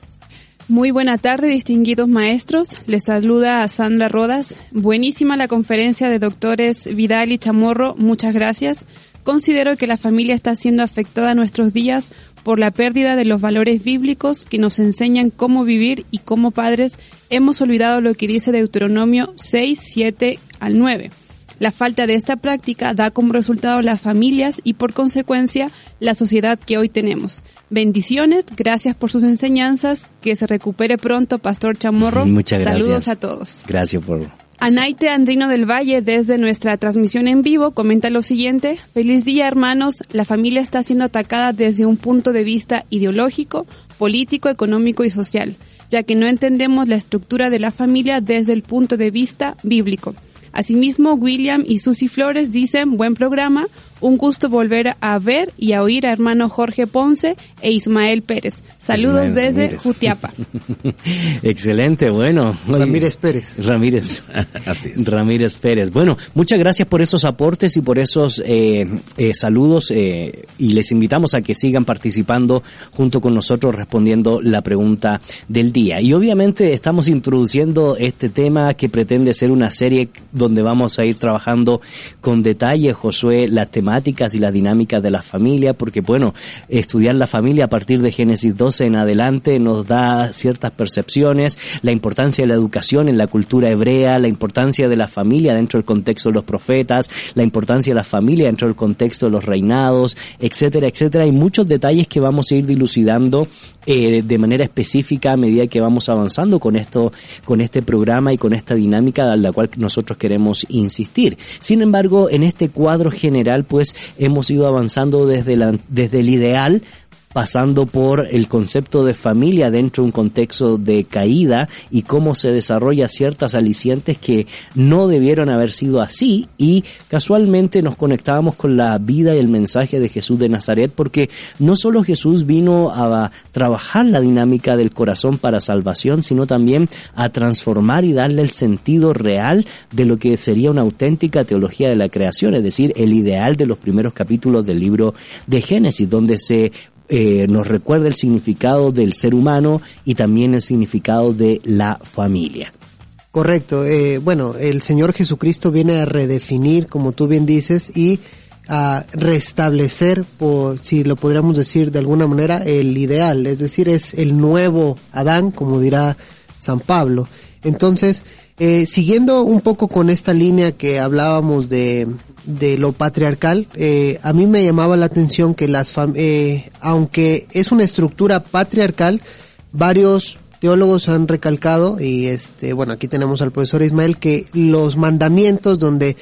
Muy buena tarde, distinguidos maestros. Les saluda a Sandra Rodas. Buenísima la conferencia de doctores Vidal y Chamorro. Muchas gracias. Considero que la familia está siendo afectada nuestros días por la pérdida de los valores bíblicos que nos enseñan cómo vivir y como padres hemos olvidado lo que dice Deuteronomio 6, 7 al 9. La falta de esta práctica da como resultado las familias y por consecuencia la sociedad que hoy tenemos. Bendiciones, gracias por sus enseñanzas, que se recupere pronto Pastor Chamorro. Muchas gracias. Saludos a todos. Gracias por... Anaite Andrino del Valle, desde nuestra transmisión en vivo, comenta lo siguiente. Feliz día, hermanos. La familia está siendo atacada desde un punto de vista ideológico, político, económico y social, ya que no entendemos la estructura de la familia desde el punto de vista bíblico. Asimismo, William y Susy Flores dicen, buen programa, un gusto volver a ver y a oír a hermano Jorge Ponce e Ismael Pérez. Saludos Ismael desde Ramírez. Jutiapa. Excelente, bueno. Ramírez Pérez. Ramírez. Así es. Ramírez Pérez. Bueno, muchas gracias por esos aportes y por esos eh, eh, saludos eh, y les invitamos a que sigan participando junto con nosotros respondiendo la pregunta del día. Y obviamente estamos introduciendo este tema que pretende ser una serie donde vamos a ir trabajando con detalle, Josué, las temáticas y las dinámicas de la familia, porque bueno, estudiar la familia a partir de Génesis 12 en adelante nos da ciertas percepciones, la importancia de la educación en la cultura hebrea, la importancia de la familia dentro del contexto de los profetas, la importancia de la familia dentro del contexto de los reinados, etcétera, etcétera. Hay muchos detalles que vamos a ir dilucidando eh, de manera específica a medida que vamos avanzando con esto, con este programa y con esta dinámica a la cual nosotros queremos insistir. Sin embargo, en este cuadro general, pues hemos ido avanzando desde la, desde el ideal pasando por el concepto de familia dentro de un contexto de caída y cómo se desarrolla ciertas alicientes que no debieron haber sido así. Y casualmente nos conectábamos con la vida y el mensaje de Jesús de Nazaret porque no solo Jesús vino a trabajar la dinámica del corazón para salvación, sino también a transformar y darle el sentido real de lo que sería una auténtica teología de la creación, es decir, el ideal de los primeros capítulos del libro de Génesis, donde se eh, nos recuerda el significado del ser humano y también el significado de la familia. Correcto. eh, bueno, el Señor Jesucristo viene a redefinir, como tú bien dices, y a restablecer, por, si lo podríamos decir de alguna manera, el ideal, es decir, es el nuevo Adán, como dirá San Pablo. Entonces, eh, siguiendo un poco con esta línea que hablábamos de, de lo patriarcal, eh, a mí me llamaba la atención que las eh, aunque es una estructura patriarcal, varios teólogos han recalcado y este bueno aquí tenemos al profesor Ismael que los mandamientos donde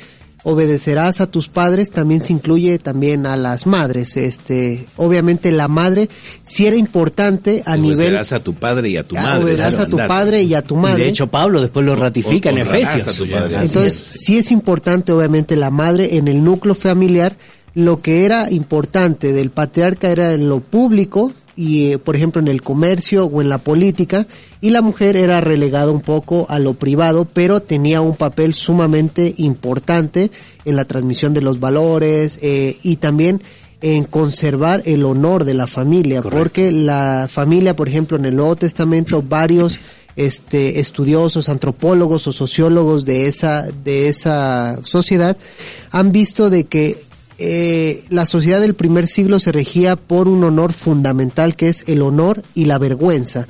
obedecerás a tus padres también se incluye también a las madres este obviamente la madre si era importante a nivel obedecerás a tu padre y a tu madre obedecerás a tu padre y a tu madre. Y de hecho Pablo después lo ratifica en Efesios. entonces sí es importante obviamente la madre en el núcleo familiar. Lo que era importante del patriarca era en lo público y eh, por ejemplo en el comercio o en la política y la mujer era relegada un poco a lo privado pero tenía un papel sumamente importante en la transmisión de los valores eh, y también en conservar el honor de la familia porque la familia por ejemplo en el Nuevo Testamento varios este estudiosos antropólogos o sociólogos de esa de esa sociedad han visto de que eh, la sociedad del primer siglo se regía por un honor fundamental que es el honor y la vergüenza.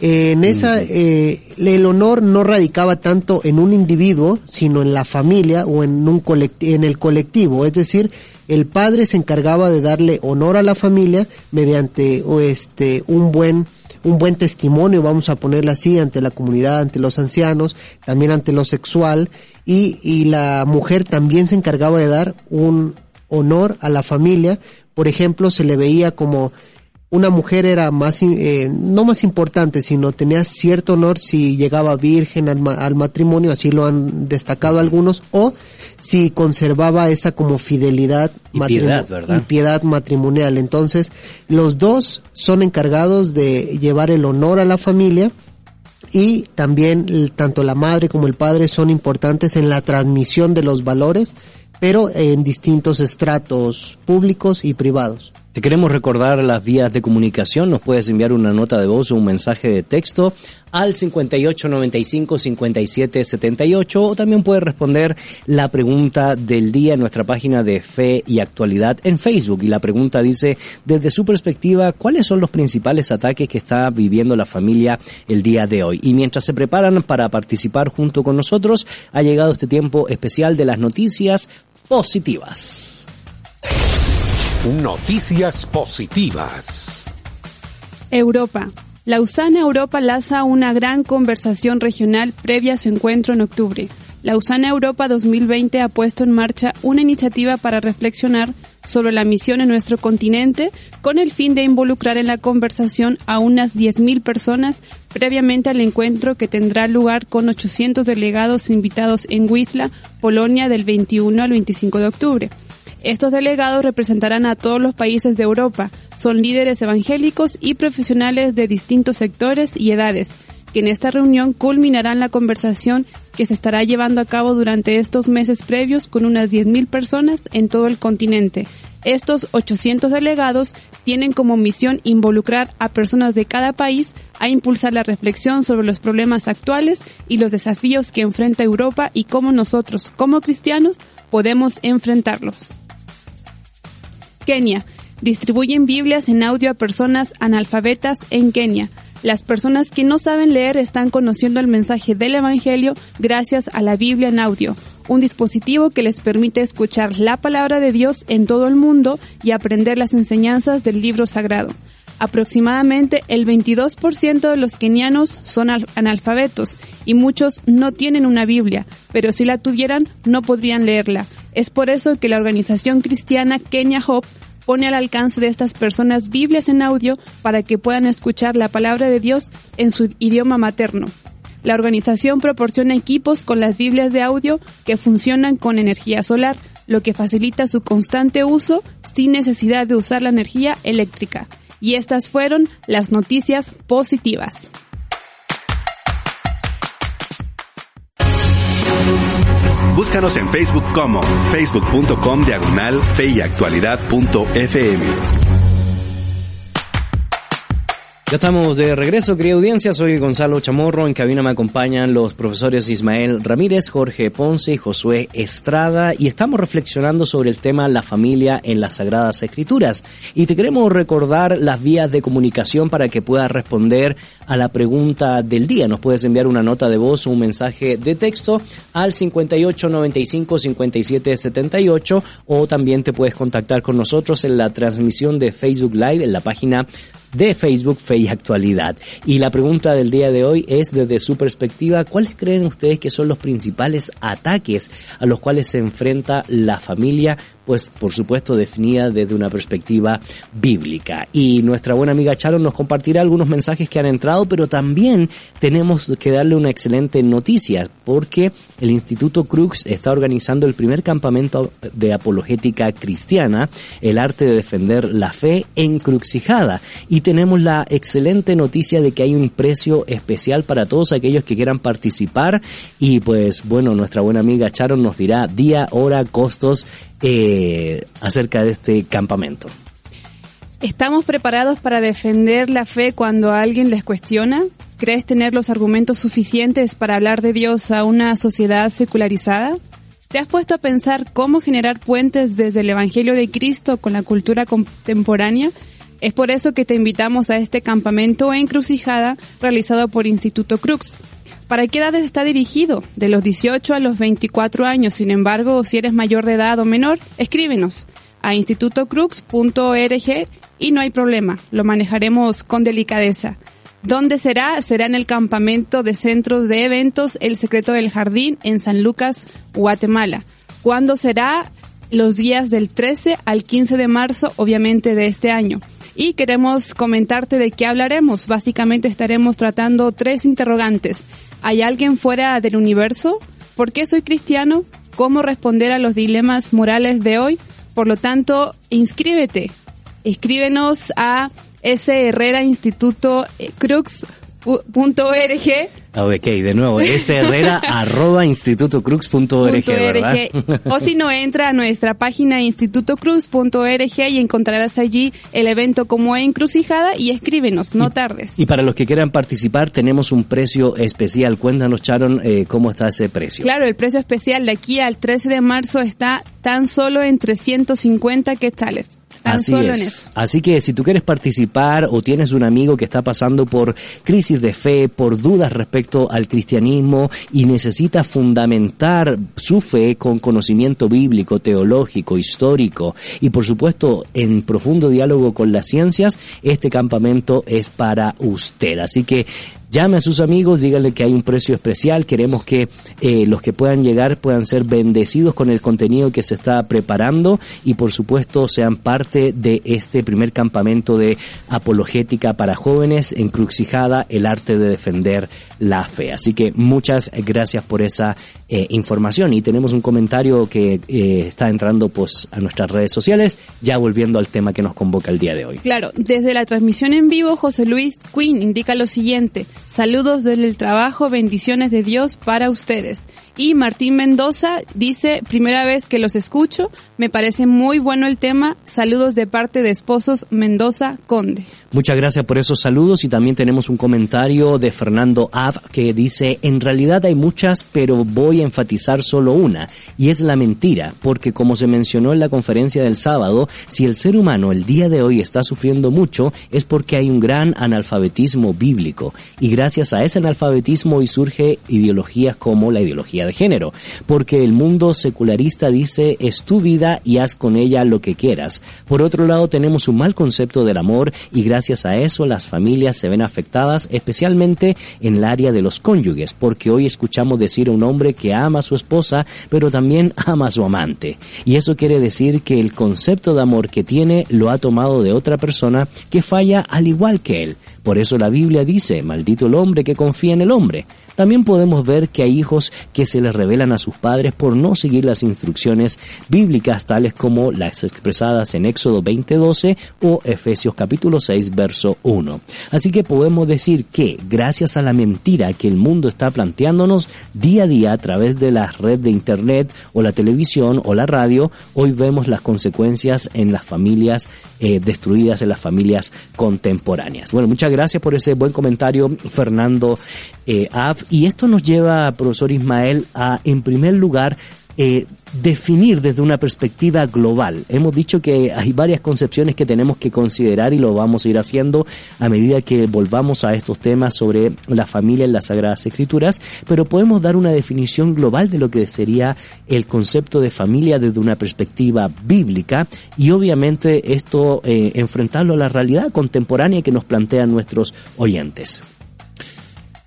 en esa, eh, el honor no radicaba tanto en un individuo, sino en la familia o en un en el colectivo. Es decir, el padre se encargaba de darle honor a la familia mediante este un buen un buen testimonio, vamos a ponerlo así, ante la comunidad, ante los ancianos, también ante lo sexual, y, y la mujer también se encargaba de dar un, honor a la familia. Por ejemplo, se le veía como una mujer era más, eh, no más importante, sino tenía cierto honor si llegaba virgen al, matrimonio, así lo han destacado algunos, o si conservaba esa como fidelidad y piedad, y piedad matrimonial. Entonces, los dos son encargados de llevar el honor a la familia y también tanto la madre como el padre son importantes en la transmisión de los valores pero en distintos estratos públicos y privados. Te queremos recordar las vías de comunicación. Nos puedes enviar una nota de voz o un mensaje de texto al 5895-5778 o también puedes responder la pregunta del día en nuestra página de Fe y Actualidad en Facebook. Y la pregunta dice, desde su perspectiva, ¿cuáles son los principales ataques que está viviendo la familia el día de hoy? Y mientras se preparan para participar junto con nosotros, ha llegado este tiempo especial de las noticias positivas. Noticias positivas. Europa. Lausana Europa lanza una gran conversación regional previa a su encuentro en octubre. Lausana Europa 2020 ha puesto en marcha una iniciativa para reflexionar sobre la misión en nuestro continente con el fin de involucrar en la conversación a unas 10.000 personas previamente al encuentro que tendrá lugar con 800 delegados invitados en Wisla, Polonia del 21 al 25 de octubre. Estos delegados representarán a todos los países de Europa, son líderes evangélicos y profesionales de distintos sectores y edades, que en esta reunión culminarán la conversación que se estará llevando a cabo durante estos meses previos con unas 10.000 personas en todo el continente. Estos 800 delegados tienen como misión involucrar a personas de cada país a impulsar la reflexión sobre los problemas actuales y los desafíos que enfrenta Europa y cómo nosotros, como cristianos, podemos enfrentarlos. Kenia. Distribuyen Biblias en audio a personas analfabetas en Kenia. Las personas que no saben leer están conociendo el mensaje del Evangelio gracias a la Biblia en audio, un dispositivo que les permite escuchar la palabra de Dios en todo el mundo y aprender las enseñanzas del libro sagrado. Aproximadamente el 22% de los kenianos son analfabetos y muchos no tienen una Biblia, pero si la tuvieran no podrían leerla. Es por eso que la organización cristiana Kenya Hope pone al alcance de estas personas Biblias en audio para que puedan escuchar la palabra de Dios en su idioma materno. La organización proporciona equipos con las Biblias de audio que funcionan con energía solar, lo que facilita su constante uso sin necesidad de usar la energía eléctrica. Y estas fueron las noticias positivas. Búscanos en Facebook como facebook.com diagonal feyactualidad.fm. Ya estamos de regreso, querida audiencia. Soy Gonzalo Chamorro. En cabina me acompañan los profesores Ismael Ramírez, Jorge Ponce y Josué Estrada. Y estamos reflexionando sobre el tema la familia en las Sagradas Escrituras. Y te queremos recordar las vías de comunicación para que puedas responder a la pregunta del día. Nos puedes enviar una nota de voz o un mensaje de texto al 5895-5778 o también te puedes contactar con nosotros en la transmisión de Facebook Live en la página de Facebook y Actualidad. Y la pregunta del día de hoy es desde su perspectiva, ¿cuáles creen ustedes que son los principales ataques a los cuales se enfrenta la familia pues por supuesto definida desde una perspectiva bíblica. Y nuestra buena amiga Charo nos compartirá algunos mensajes que han entrado, pero también tenemos que darle una excelente noticia, porque el Instituto Crux está organizando el primer campamento de apologética cristiana, el arte de defender la fe encrucijada. Y tenemos la excelente noticia de que hay un precio especial para todos aquellos que quieran participar. Y pues bueno, nuestra buena amiga Charo nos dirá día, hora, costos, eh, acerca de este campamento. ¿Estamos preparados para defender la fe cuando alguien les cuestiona? ¿Crees tener los argumentos suficientes para hablar de Dios a una sociedad secularizada? ¿Te has puesto a pensar cómo generar puentes desde el Evangelio de Cristo con la cultura contemporánea? Es por eso que te invitamos a este campamento encrucijada realizado por Instituto Crux. ¿Para qué edades está dirigido? De los 18 a los 24 años. Sin embargo, si eres mayor de edad o menor, escríbenos a institutocrux.org y no hay problema, lo manejaremos con delicadeza. ¿Dónde será? Será en el campamento de centros de eventos El Secreto del Jardín en San Lucas, Guatemala. ¿Cuándo será? Los días del 13 al 15 de marzo, obviamente, de este año y queremos comentarte de qué hablaremos. Básicamente estaremos tratando tres interrogantes. ¿Hay alguien fuera del universo? ¿Por qué soy cristiano? ¿Cómo responder a los dilemas morales de hoy? Por lo tanto, inscríbete. Escríbenos a S. Herrera Instituto Crux .org. Ah, ok, de nuevo, sherrera arroba institutocrux.org, ¿verdad? O si no, entra a nuestra página institutocrux.org y encontrarás allí el evento como encrucijada y escríbenos, no tardes. Y para los que quieran participar, tenemos un precio especial. Cuéntanos, Sharon, eh, cómo está ese precio. Claro, el precio especial de aquí al 13 de marzo está tan solo en 350 quetzales. Así es. Así que si tú quieres participar o tienes un amigo que está pasando por crisis de fe, por dudas respecto al cristianismo y necesita fundamentar su fe con conocimiento bíblico, teológico, histórico y por supuesto en profundo diálogo con las ciencias, este campamento es para usted. Así que Llame a sus amigos, díganle que hay un precio especial, queremos que eh, los que puedan llegar puedan ser bendecidos con el contenido que se está preparando y por supuesto sean parte de este primer campamento de apologética para jóvenes en Crucijada, el arte de defender la fe. Así que muchas gracias por esa eh, información y tenemos un comentario que eh, está entrando pues a nuestras redes sociales, ya volviendo al tema que nos convoca el día de hoy. Claro, desde la transmisión en vivo, José Luis Quinn indica lo siguiente, saludos del trabajo, bendiciones de Dios para ustedes. Y Martín Mendoza dice, primera vez que los escucho, me parece muy bueno el tema, saludos de parte de esposos Mendoza Conde. Muchas gracias por esos saludos. Y también tenemos un comentario de Fernando Ab que dice, en realidad hay muchas, pero voy a enfatizar solo una, y es la mentira, porque como se mencionó en la conferencia del sábado, si el ser humano el día de hoy está sufriendo mucho, es porque hay un gran analfabetismo bíblico, y gracias a ese analfabetismo hoy surge ideologías como la ideología de género, porque el mundo secularista dice es tu vida y haz con ella lo que quieras. Por otro lado tenemos un mal concepto del amor y gracias a eso las familias se ven afectadas, especialmente en el área de los cónyuges, porque hoy escuchamos decir a un hombre que ama a su esposa, pero también ama a su amante. Y eso quiere decir que el concepto de amor que tiene lo ha tomado de otra persona que falla al igual que él. Por eso la Biblia dice, maldito el hombre que confía en el hombre. También podemos ver que hay hijos que se les revelan a sus padres por no seguir las instrucciones bíblicas tales como las expresadas en Éxodo 20:12 o Efesios capítulo 6 verso 1. Así que podemos decir que gracias a la mentira que el mundo está planteándonos día a día a través de la red de internet o la televisión o la radio, hoy vemos las consecuencias en las familias eh, destruidas, en las familias contemporáneas. Bueno, muchas gracias por ese buen comentario, Fernando eh, Y esto nos lleva, profesor Ismael, a, en primer lugar, eh, definir desde una perspectiva global. Hemos dicho que hay varias concepciones que tenemos que considerar y lo vamos a ir haciendo a medida que volvamos a estos temas sobre la familia en las Sagradas Escrituras, pero podemos dar una definición global de lo que sería el concepto de familia desde una perspectiva bíblica y obviamente esto eh, enfrentarlo a la realidad contemporánea que nos plantean nuestros oyentes.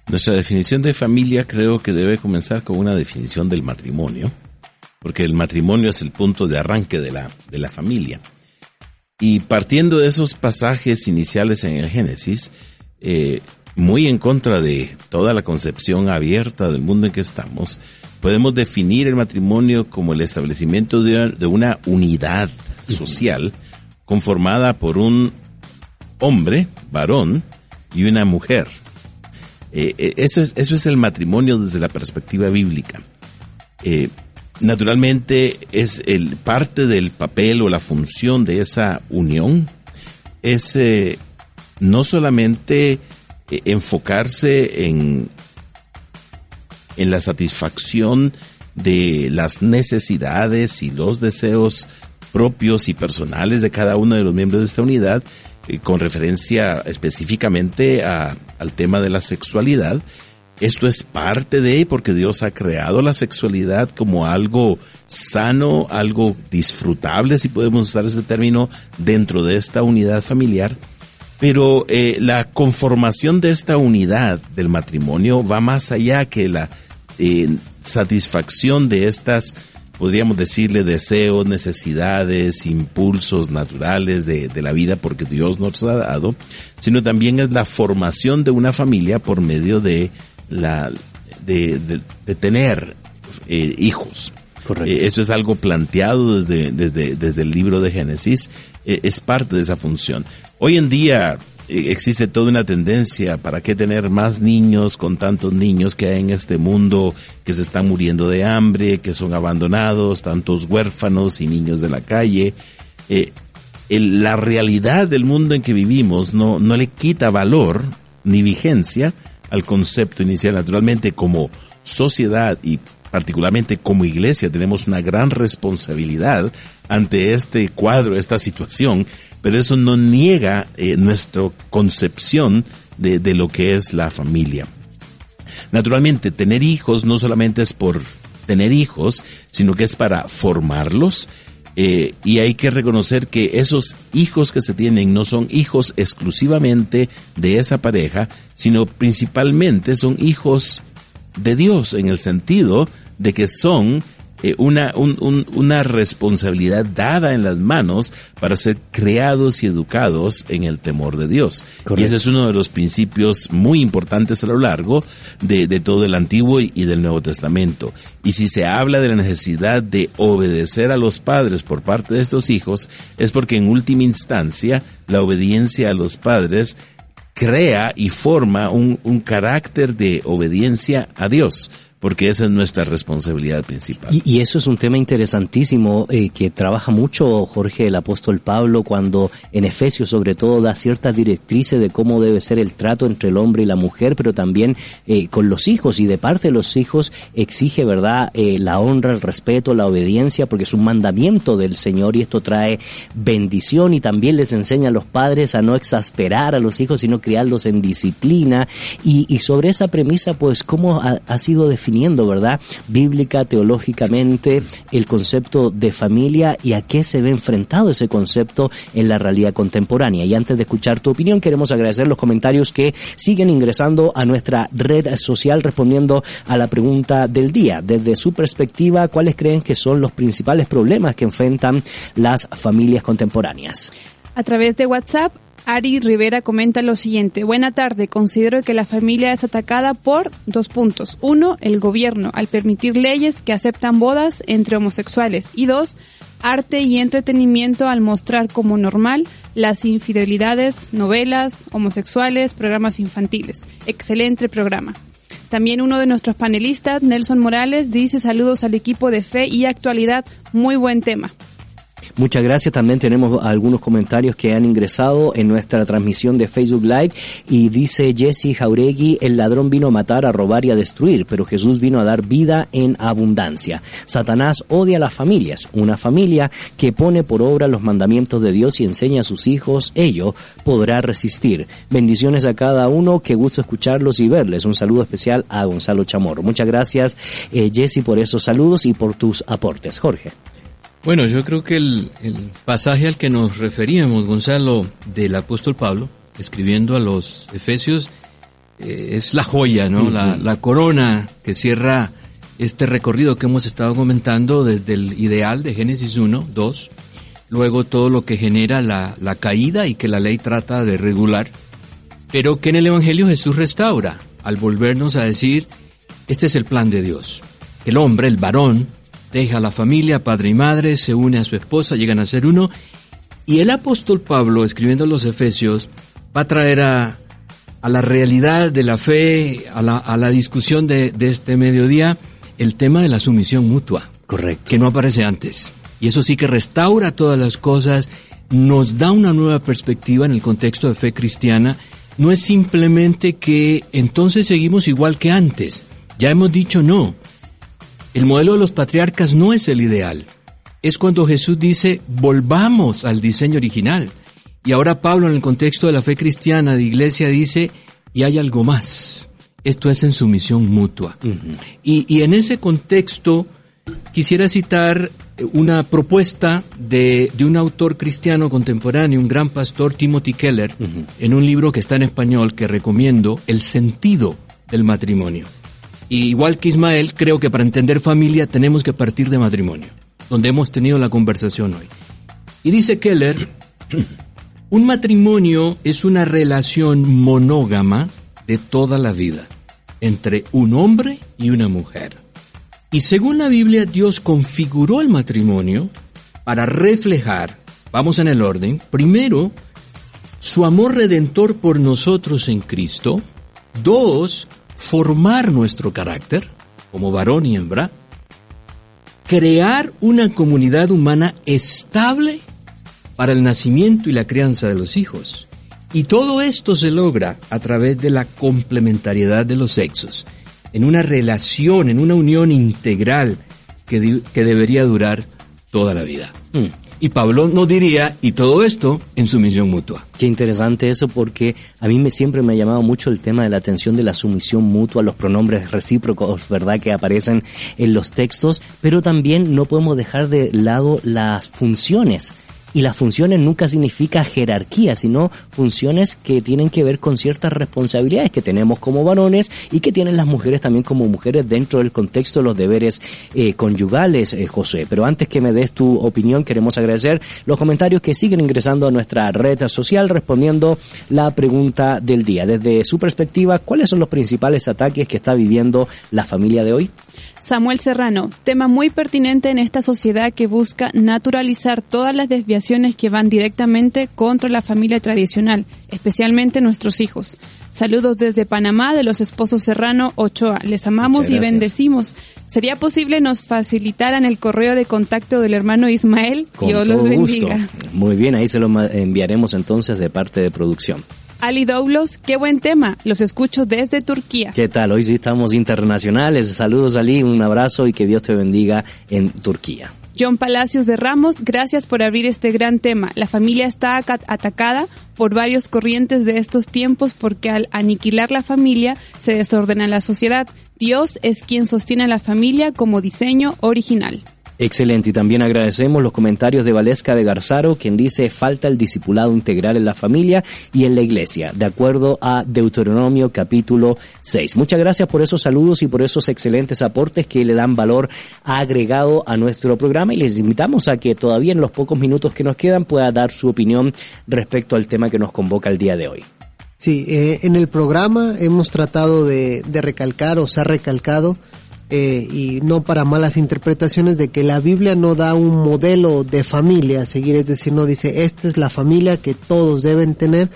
Nuestra definición de familia creo que debe comenzar con una definición del matrimonio porque el matrimonio es el punto de arranque de la, de la familia. Y partiendo de esos pasajes iniciales en el Génesis, eh, muy en contra de toda la concepción abierta del mundo en que estamos, podemos definir el matrimonio como el establecimiento de, una unidad social conformada por un hombre, varón, y una mujer. Eh, eh, eso, es, eso es el matrimonio desde la perspectiva bíblica. Eh, Naturalmente es el parte del papel o la función de esa unión es no solamente enfocarse en, en la satisfacción de las necesidades y los deseos propios y personales de cada uno de los miembros de esta unidad, con referencia específicamente al tema de la sexualidad, esto es parte de, porque Dios ha creado la sexualidad como algo sano, algo disfrutable, si podemos usar ese término, dentro de esta unidad familiar. Pero eh, la conformación de esta unidad del matrimonio va más allá que la eh, satisfacción de estas, podríamos decirle, deseos, necesidades, impulsos naturales de, de la vida porque Dios nos ha dado, sino también es la formación de una familia por medio de la de, de, tener eh, hijos. Correcto. Eh, esto es algo planteado desde, desde, desde el libro de Génesis, eh, es parte de esa función. Hoy en día existe toda una tendencia para qué tener más niños con tantos niños que hay en este mundo que se están muriendo de hambre, que son abandonados, tantos huérfanos y niños de la calle. la realidad del mundo en que vivimos no, no le quita valor ni vigencia al concepto inicial. Naturalmente, como sociedad y particularmente como iglesia, tenemos una gran responsabilidad ante este cuadro, esta situación, pero eso no niega eh, nuestra concepción de, de lo que es la familia. Naturalmente, tener hijos no solamente es por tener hijos, sino que es para formarlos, eh, y hay que reconocer que esos hijos que se tienen no son hijos exclusivamente de esa pareja, sino principalmente son hijos de Dios en el sentido de que son eh, una, una responsabilidad dada en las manos para ser creados y educados en el temor de Dios. Y ese es uno de los principios muy importantes a lo largo de, de todo el Antiguo y, y del Nuevo Testamento. Y si se habla de la necesidad de obedecer a los padres por parte de estos hijos, es porque en última instancia la obediencia a los padres crea y forma un, un carácter de obediencia a Dios porque esa es nuestra responsabilidad principal. Y, eso es un tema interesantísimo eh, que trabaja mucho Jorge el apóstol Pablo cuando en Efesios sobre todo da ciertas directrices de cómo debe ser el trato entre el hombre y la mujer, pero también eh, con los hijos y de parte de los hijos exige, ¿verdad?, eh, la honra, el respeto, la obediencia, porque es un mandamiento del Señor y esto trae bendición y también les enseña a los padres a no exasperar a los hijos, sino criarlos en disciplina y, sobre esa premisa, pues, ¿cómo ha sido definido ¿verdad? Bíblica, teológicamente, el concepto de familia y a qué se ve enfrentado ese concepto en la realidad contemporánea. Y antes de escuchar tu opinión, queremos agradecer los comentarios que siguen ingresando a nuestra red social respondiendo a la pregunta del día. Desde su perspectiva, ¿cuáles creen que son los principales problemas que enfrentan las familias contemporáneas? A través de WhatsApp, Ari Rivera comenta lo siguiente. Buena tarde. Considero que la familia es atacada por dos puntos. Uno, el gobierno, al permitir leyes que aceptan bodas entre homosexuales. Y dos, arte y entretenimiento al mostrar como normal las infidelidades, novelas, homosexuales, programas infantiles. Excelente programa. También uno de nuestros panelistas, Nelson Morales, dice saludos al equipo de fe y actualidad. Muy buen tema. Muchas gracias. También tenemos algunos comentarios que han ingresado en nuestra transmisión de Facebook Live y dice Jesse Jauregui, el ladrón vino a matar, a robar y a destruir, pero Jesús vino a dar vida en abundancia. Satanás odia a las familias. Una familia que pone por obra los mandamientos de Dios y enseña a sus hijos, ello podrá resistir. Bendiciones a cada uno, qué gusto escucharlos y verles. Un saludo especial a Gonzalo Chamorro. Muchas gracias eh, Jesse por esos saludos y por tus aportes. Jorge. Bueno, yo creo que el, pasaje al que nos referíamos, Gonzalo, del apóstol Pablo, escribiendo a los Efesios, eh, es la joya, ¿no? la, la, corona que cierra este recorrido que hemos estado comentando desde el ideal de Génesis 1, 2, luego todo lo que genera la, la caída y que la ley trata de regular, pero que en el Evangelio Jesús restaura al volvernos a decir, este es el plan de Dios. El hombre, el varón, deja la familia, padre y madre, se une a su esposa, llegan a ser uno. Y el apóstol Pablo, escribiendo los Efesios, va a traer a, a la realidad de la fe, a la, a la discusión de, de, este mediodía, el tema de la sumisión mutua. Correcto. Que no aparece antes. Y eso sí que restaura todas las cosas, nos da una nueva perspectiva en el contexto de fe cristiana. No es simplemente que entonces seguimos igual que antes. Ya hemos dicho no. El modelo de los patriarcas no es el ideal. Es cuando Jesús dice, volvamos al diseño original. Y ahora Pablo en el contexto de la fe cristiana de iglesia dice, y hay algo más. Esto es en sumisión mutua. Uh -huh. y, y, en ese contexto quisiera citar una propuesta de, de, un autor cristiano contemporáneo, un gran pastor, Timothy Keller, uh -huh. en un libro que está en español que recomiendo, El sentido del matrimonio. Y igual que Ismael, creo que para entender familia tenemos que partir de matrimonio, donde hemos tenido la conversación hoy. Y dice Keller, un matrimonio es una relación monógama de toda la vida, entre un hombre y una mujer. Y según la Biblia, Dios configuró el matrimonio para reflejar, vamos en el orden, primero, su amor redentor por nosotros en Cristo, dos, formar nuestro carácter como varón y hembra, crear una comunidad humana estable para el nacimiento y la crianza de los hijos. Y todo esto se logra a través de la complementariedad de los sexos, en una relación, en una unión integral que, que debería durar toda la vida. Mm. Y Pablo nos diría, y todo esto en sumisión mutua. Qué interesante eso porque a mí me, siempre me ha llamado mucho el tema de la atención de la sumisión mutua, los pronombres recíprocos, ¿verdad? Que aparecen en los textos, pero también no podemos dejar de lado las funciones y las funciones nunca significa jerarquía, sino funciones que tienen que ver con ciertas responsabilidades que tenemos como varones y que tienen las mujeres también como mujeres dentro del contexto de los deberes eh, conyugales, eh, José. Pero antes que me des tu opinión, queremos agradecer los comentarios que siguen ingresando a nuestra red social respondiendo la pregunta del día. Desde su perspectiva, ¿cuáles son los principales ataques que está viviendo la familia de hoy? Samuel Serrano, tema muy pertinente en esta sociedad que busca naturalizar todas las desviaciones que van directamente contra la familia tradicional, especialmente nuestros hijos. Saludos desde Panamá de los esposos Serrano Ochoa. Les amamos y bendecimos. ¿Sería posible nos facilitaran el correo de contacto del hermano Ismael? Con Dios todo los bendiga. Gusto. Muy bien, ahí se lo enviaremos entonces de parte de producción. Ali Doulos, qué buen tema. Los escucho desde Turquía. ¿Qué tal? Hoy sí estamos internacionales. Saludos Ali, un abrazo y que Dios te bendiga en Turquía. John Palacios de Ramos, gracias por abrir este gran tema. La familia está atacada por varios corrientes de estos tiempos porque al aniquilar la familia se desordena la sociedad. Dios es quien sostiene a la familia como diseño original. Excelente. Y también agradecemos los comentarios de Valesca de Garzaro, quien dice falta el discipulado integral en la familia y en la iglesia, de acuerdo a Deuteronomio capítulo 6. Muchas gracias por esos saludos y por esos excelentes aportes que le dan valor agregado a nuestro programa y les invitamos a que todavía en los pocos minutos que nos quedan pueda dar su opinión respecto al tema que nos convoca el día de hoy. Sí, eh, en el programa hemos tratado de, de recalcar o se ha recalcado eh, y no para malas interpretaciones de que la Biblia no da un modelo de familia a seguir, es decir, no dice esta es la familia que todos deben tener,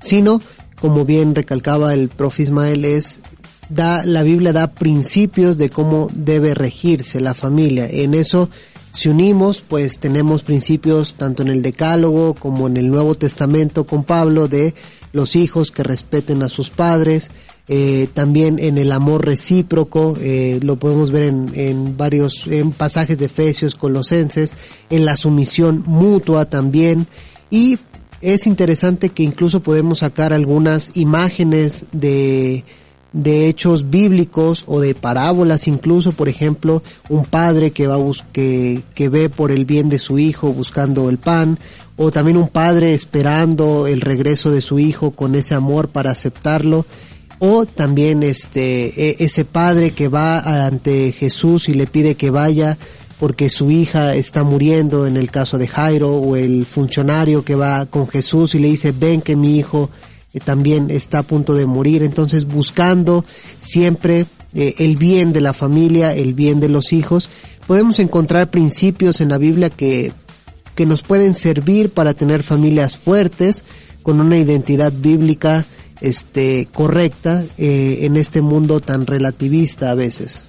sino, como bien recalcaba el profe Ismael, es da, la Biblia da principios de cómo debe regirse la familia. En eso, si unimos, pues tenemos principios tanto en el Decálogo como en el Nuevo Testamento con Pablo de los hijos que respeten a sus padres, eh, también en el amor recíproco, eh, lo podemos ver en, en varios en pasajes de Efesios, Colosenses, en la sumisión mutua también, y es interesante que incluso podemos sacar algunas imágenes de, de hechos bíblicos o de parábolas incluso, por ejemplo, un padre que va que, que ve por el bien de su hijo buscando el pan, o también un padre esperando el regreso de su hijo con ese amor para aceptarlo o también este e, ese padre que va ante Jesús y le pide que vaya porque su hija está muriendo en el caso de Jairo o el funcionario que va con Jesús y le dice ven que mi hijo eh, también está a punto de morir entonces buscando siempre eh, el bien de la familia el bien de los hijos podemos encontrar principios en la Biblia que que nos pueden servir para tener familias fuertes con una identidad bíblica este, correcta eh, en este mundo tan relativista a veces.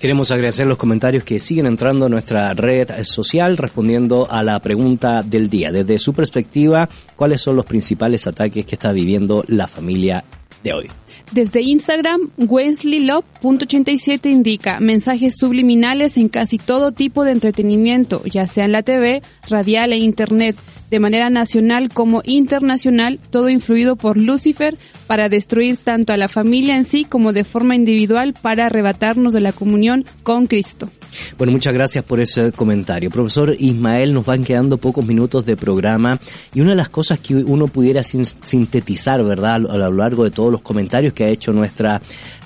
Queremos agradecer los comentarios que siguen entrando a nuestra red social respondiendo a la pregunta del día. Desde su perspectiva, ¿cuáles son los principales ataques que está viviendo la familia de hoy? Desde Instagram, wensley.87 indica mensajes subliminales en casi todo tipo de entretenimiento, ya sea en la TV, radial e internet, de manera nacional como internacional, todo influido por Lucifer para destruir tanto a la familia en sí como de forma individual para arrebatarnos de la comunión con Cristo. Bueno, muchas gracias por ese comentario. Profesor Ismael, nos van quedando pocos minutos de programa y una de las cosas que uno pudiera sintetizar, ¿verdad?, a lo largo de todos los comentarios que ha hecho nuestra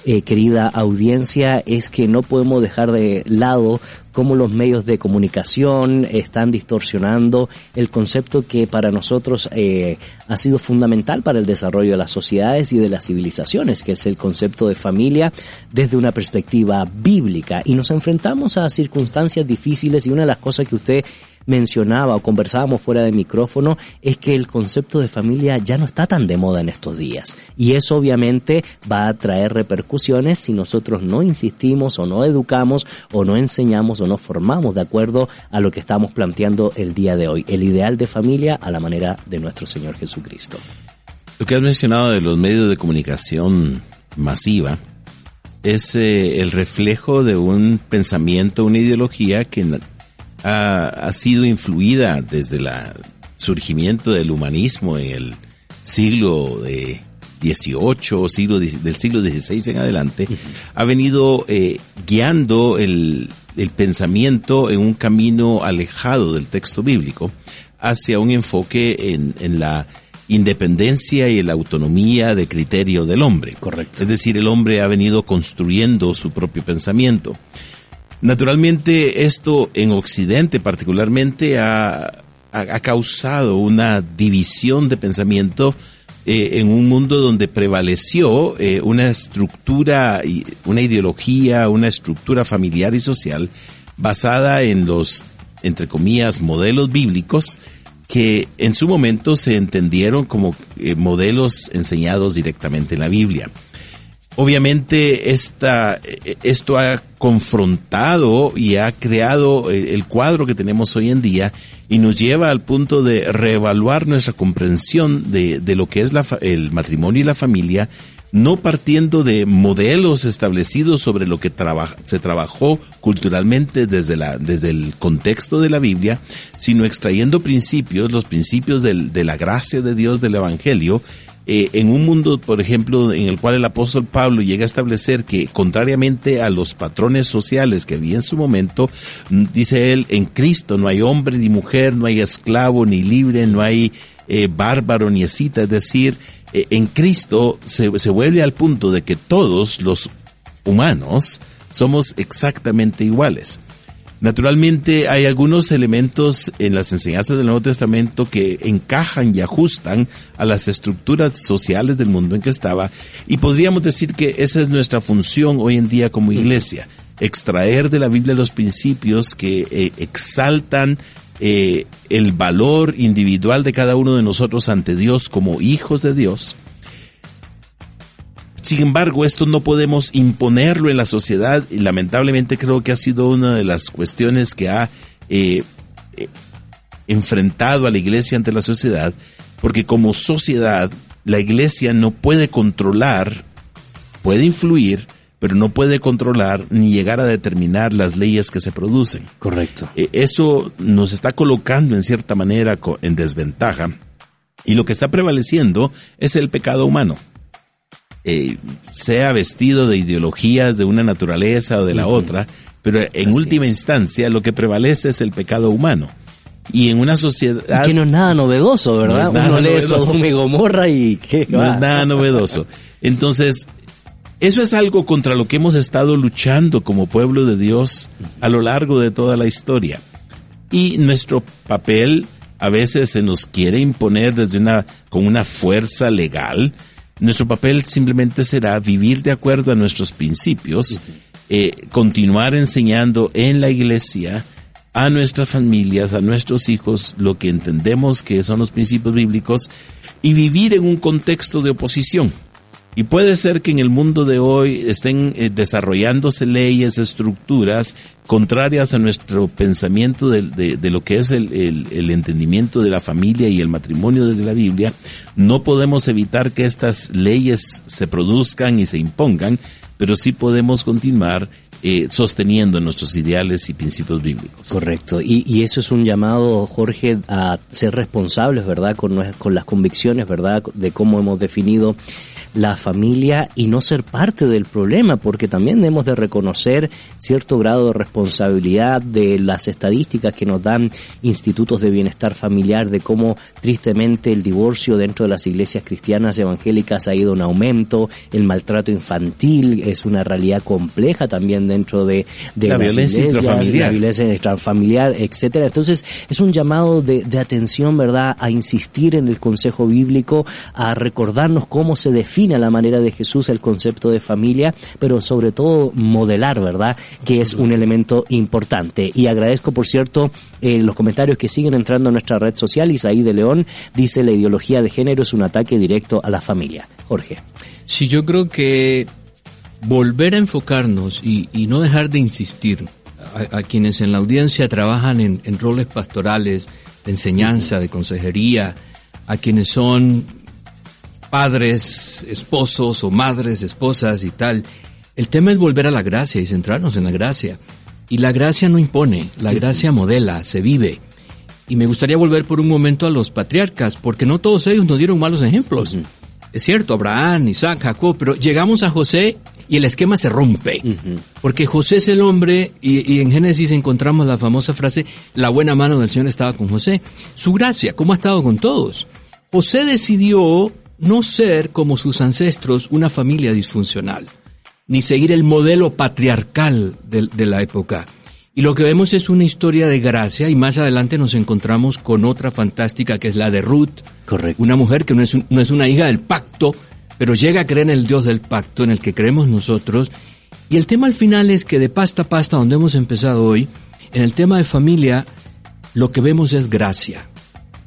eh, querida audiencia es que no podemos dejar de lado cómo los medios de comunicación están distorsionando el concepto que para nosotros eh, ha sido fundamental para el desarrollo de las sociedades y de las civilizaciones, que es el concepto de familia desde una perspectiva bíblica. Y nos enfrentamos a circunstancias difíciles y una de las cosas que usted mencionaba o conversábamos fuera de micrófono es que el concepto de familia ya no está tan de moda en estos días. Y eso obviamente va a traer repercusiones si nosotros no insistimos o no educamos o no enseñamos o no formamos de acuerdo a lo que estamos planteando el día de hoy. El ideal de familia a la manera de nuestro Señor Jesucristo. Lo que has mencionado de los medios de comunicación masiva es eh, el reflejo de un pensamiento, una ideología que ha, sido influida desde el surgimiento del humanismo en el siglo de 18 siglo del siglo XVI en adelante, ha venido eh, guiando el, el, pensamiento en un camino alejado del texto bíblico hacia un enfoque en, en la independencia y la autonomía de criterio del hombre. Correcto. Es decir, el hombre ha venido construyendo su propio pensamiento. Naturalmente, esto en Occidente particularmente ha, ha, causado una división de pensamiento eh, en un mundo donde prevaleció eh, una estructura, una ideología, una estructura familiar y social basada en los, entre comillas, modelos bíblicos que en su momento se entendieron como eh, modelos enseñados directamente en la Biblia. Obviamente esta, esto ha confrontado y ha creado el cuadro que tenemos hoy en día y nos lleva al punto de reevaluar nuestra comprensión de, de lo que es la, el matrimonio y la familia, no partiendo de modelos establecidos sobre lo que se trabajó culturalmente desde, la, desde el contexto de la Biblia, sino extrayendo principios, los principios del, de la gracia de Dios del Evangelio, eh, en un mundo, por ejemplo, en el cual el apóstol Pablo llega a establecer que, contrariamente a los patrones sociales que había en su momento, mm, dice él, en Cristo no hay hombre ni mujer, no hay esclavo ni libre, no hay eh, bárbaro ni escita, es decir, eh, en Cristo se, se vuelve al punto de que todos los humanos somos exactamente iguales. Naturalmente hay algunos elementos en las enseñanzas del Nuevo Testamento que encajan y ajustan a las estructuras sociales del mundo en que estaba y podríamos decir que esa es nuestra función hoy en día como iglesia, extraer de la Biblia los principios que eh, exaltan eh, el valor individual de cada uno de nosotros ante Dios como hijos de Dios sin embargo, esto no podemos imponerlo en la sociedad y lamentablemente creo que ha sido una de las cuestiones que ha eh, eh, enfrentado a la iglesia ante la sociedad, porque como sociedad la iglesia no puede controlar, puede influir, pero no puede controlar ni llegar a determinar las leyes que se producen. Correcto. Eh, eso nos está colocando en cierta manera en desventaja y lo que está prevaleciendo es el pecado humano. Eh, sea vestido de ideologías de una naturaleza o de la otra, pero en última instancia lo que prevalece es el pecado humano. Y en una sociedad... que no es nada novedoso, ¿verdad? No Uno lee. Sodoma y Gomorra y qué No va. es nada novedoso. Entonces, eso es algo contra lo que hemos estado luchando como pueblo de Dios a lo largo de toda la historia. Y nuestro papel a veces se nos quiere imponer desde una, con una fuerza legal. Nuestro papel simplemente será vivir de acuerdo a nuestros principios, eh, continuar enseñando en la iglesia a nuestras familias, a nuestros hijos, lo que entendemos que son los principios bíblicos y vivir en un contexto de oposición. Y puede ser que en el mundo de hoy estén eh, desarrollándose leyes, estructuras contrarias a nuestro pensamiento de, lo que es el, entendimiento de la familia y el matrimonio desde la Biblia. No podemos evitar que estas leyes se produzcan y se impongan, pero sí podemos continuar eh, sosteniendo nuestros ideales y principios bíblicos. Correcto. Y, y eso es un llamado, Jorge, a ser responsables, ¿verdad? Con las convicciones, ¿verdad? De cómo hemos definido la familia y no ser parte del problema, porque también hemos de reconocer cierto grado de responsabilidad de las estadísticas que nos dan institutos de bienestar familiar, de cómo tristemente el divorcio dentro de las iglesias cristianas evangélicas ha ido en aumento, el maltrato infantil es una realidad compleja también dentro de, de La las violencia iglesias, intrafamiliar. la violencia intrafamiliar, etcétera. Entonces, es un llamado de, de atención, ¿verdad?, a insistir en el consejo bíblico, a recordarnos cómo se define a la manera de Jesús el concepto de familia, pero sobre todo modelar, ¿verdad?, que es un elemento importante. Y agradezco, por cierto, eh, los comentarios que siguen entrando a nuestra red social. Isaí de León dice la ideología de género es un ataque directo a la familia. Jorge. Sí, yo creo que volver a enfocarnos y, y no dejar de insistir a, a quienes en la audiencia trabajan en, en roles pastorales, de enseñanza, de consejería, a quienes son padres, esposos o madres, esposas y tal. El tema es volver a la gracia y centrarnos en la gracia. Y la gracia no impone, la gracia modela, se vive. Y me gustaría volver por un momento a los patriarcas, porque no todos ellos nos dieron malos ejemplos. Es cierto, Abraham, Isaac, Jacob, pero llegamos a José y el esquema se rompe. Porque José es el hombre, y, y en Génesis encontramos la famosa frase, la buena mano del Señor estaba con José. Su gracia, ¿cómo ha estado con todos? José decidió no ser como sus ancestros una familia disfuncional, ni seguir el modelo patriarcal de, de la época. Y lo que vemos es una historia de gracia y más adelante nos encontramos con otra fantástica que es la de Ruth, Correcto. una mujer que no es, un- no es una hija del pacto, pero llega a creer en el Dios del pacto en el que creemos nosotros. Y el tema al final es que de pasta a pasta, donde hemos empezado hoy, en el tema de familia, lo que vemos es gracia.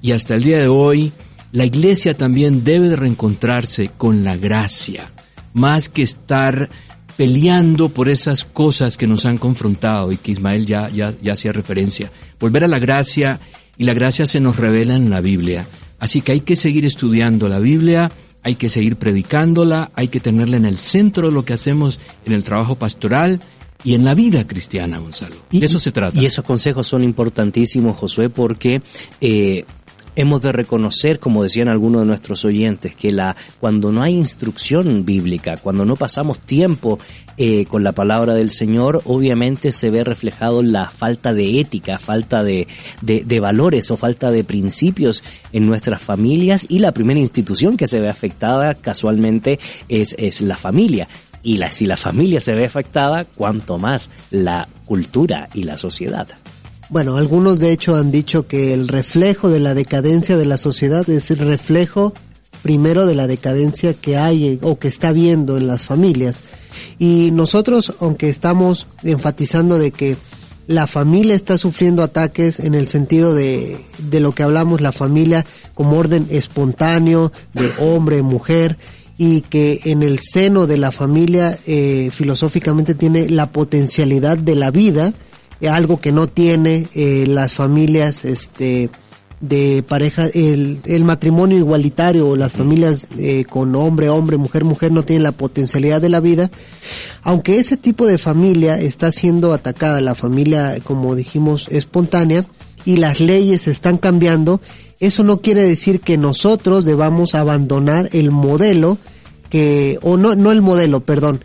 Y hasta el día de hoy, la iglesia también debe de reencontrarse con la gracia, más que estar peleando por esas cosas que nos han confrontado y que Ismael ya, ya, ya hacía referencia. Volver a la gracia y la gracia se nos revela en la Biblia. Así que hay que seguir estudiando la Biblia, hay que seguir predicándola, hay que tenerla en el centro de lo que hacemos en el trabajo pastoral y en la vida cristiana, Gonzalo. de eso se trata. Y esos consejos son importantísimos, Josué, porque eh, hemos de reconocer, como decían algunos de nuestros oyentes, que la, cuando no hay instrucción bíblica, cuando no pasamos tiempo eh, con la palabra del Señor, obviamente se ve reflejado la falta de ética, falta de, de, de valores o falta de principios en nuestras familias y la primera institución que se ve afectada casualmente es, es la familia. Y la, si la familia se ve afectada, cuanto más la cultura y la sociedad. Bueno, algunos de hecho han dicho que el reflejo de la decadencia de la sociedad es el reflejo primero de la decadencia que hay o que está viendo en las familias. Y nosotros, aunque estamos enfatizando de que la familia está sufriendo ataques en el sentido de, de lo que hablamos, la familia como orden espontáneo de hombre, mujer, y que en el seno de la familia eh, filosóficamente tiene la potencialidad de la vida, algo que no tiene eh, las familias este de pareja el, el matrimonio igualitario o las familias eh, con hombre hombre mujer mujer no tienen la potencialidad de la vida. Aunque ese tipo de familia está siendo atacada la familia como dijimos espontánea y las leyes están cambiando eso no quiere decir que nosotros debamos abandonar el modelo que o no no el modelo perdón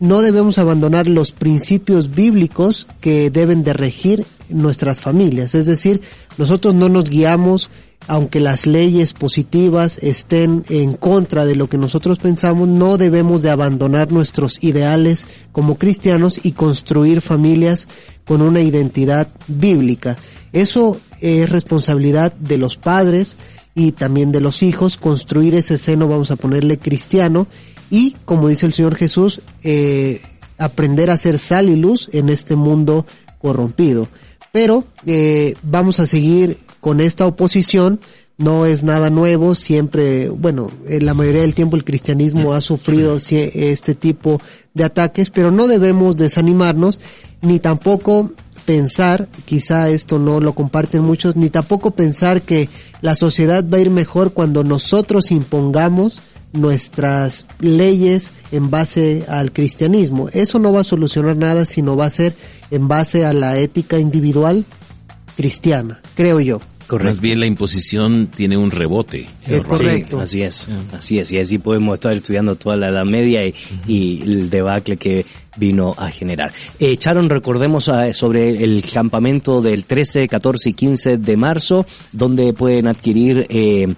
no debemos abandonar los principios bíblicos que deben de regir nuestras familias. Es decir, nosotros no nos guiamos, aunque las leyes positivas estén en contra de lo que nosotros pensamos, no debemos de abandonar nuestros ideales como cristianos y construir familias con una identidad bíblica. Eso es responsabilidad de los padres y también de los hijos, construir ese seno, vamos a ponerle cristiano, y, como dice el Señor Jesús, eh, aprender a ser sal y luz en este mundo corrompido. Pero eh, vamos a seguir con esta oposición, no es nada nuevo, siempre, bueno, en la mayoría del tiempo el cristianismo ha sufrido este tipo de ataques, pero no debemos desanimarnos, ni tampoco pensar, quizá esto no lo comparten muchos, ni tampoco pensar que la sociedad va a ir mejor cuando nosotros impongamos nuestras leyes en base al cristianismo. Eso no va a solucionar nada, sino va a ser en base a la ética individual cristiana, creo yo. Correcto. Más bien la imposición tiene un rebote. Eh, correcto. así es, así es. Y así podemos estar estudiando toda la Edad Media y, y el debacle que vino a generar. Eh, Charon, recordemos ah, sobre el campamento del 13, 14 y 15 de marzo, donde pueden adquirir eh,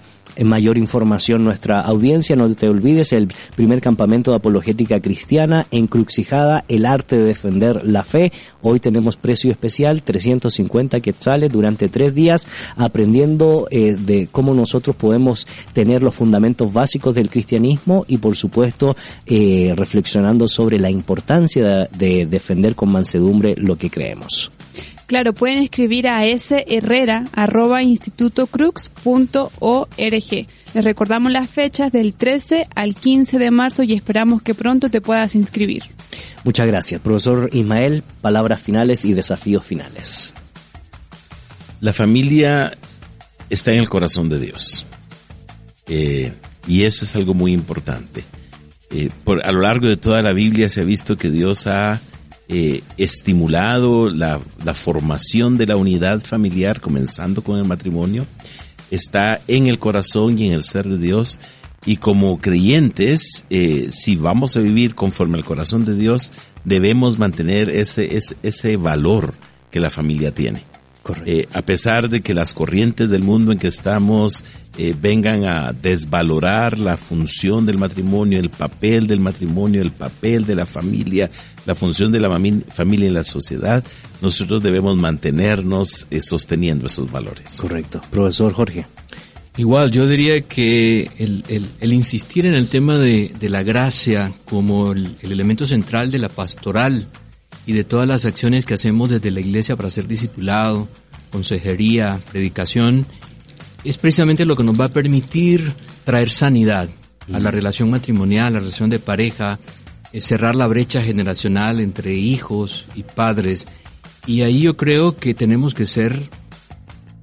mayor información nuestra audiencia. No te olvides el primer campamento de apologética cristiana, encrucijada, el arte de defender la fe. Hoy tenemos precio especial, 350 quetzales durante tres días, aprendiendo eh, de cómo nosotros podemos tener los fundamentos básicos del cristianismo y por supuesto eh, reflexionando sobre la importancia de defender con mansedumbre lo que creemos. Claro, pueden escribir a sherrera.institutocrux.org. Les recordamos las fechas del 13 al 15 de marzo y esperamos que pronto te puedas inscribir. Muchas gracias. Profesor Ismael, palabras finales y desafíos finales. La familia está en el corazón de Dios. Eh, y eso es algo muy importante. Eh, por, a lo largo de toda la Biblia se ha visto que Dios ha eh, estimulado la, la, formación de la unidad familiar, comenzando con el matrimonio, está en el corazón y en el ser de Dios. Y como creyentes, eh, si vamos a vivir conforme al corazón de Dios, debemos mantener ese, ese, ese valor que la familia tiene. Eh, a pesar de que las corrientes del mundo en que estamos eh, vengan a desvalorar la función del matrimonio, el papel del matrimonio, el papel de la familia, la función de la familia en la sociedad, nosotros debemos mantenernos eh, sosteniendo esos valores. Correcto. Profesor Jorge. Igual, yo diría que el, el, el insistir en el tema de, de la gracia como el, el elemento central de la pastoral, y de todas las acciones que hacemos desde la iglesia para ser discipulado, consejería, predicación, es precisamente lo que nos va a permitir traer sanidad a la relación matrimonial, a la relación de pareja, eh, cerrar la brecha generacional entre hijos y padres. Y ahí yo creo que tenemos que ser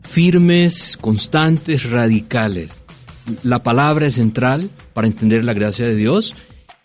firmes, constantes, radicales. La palabra es central para entender la gracia de Dios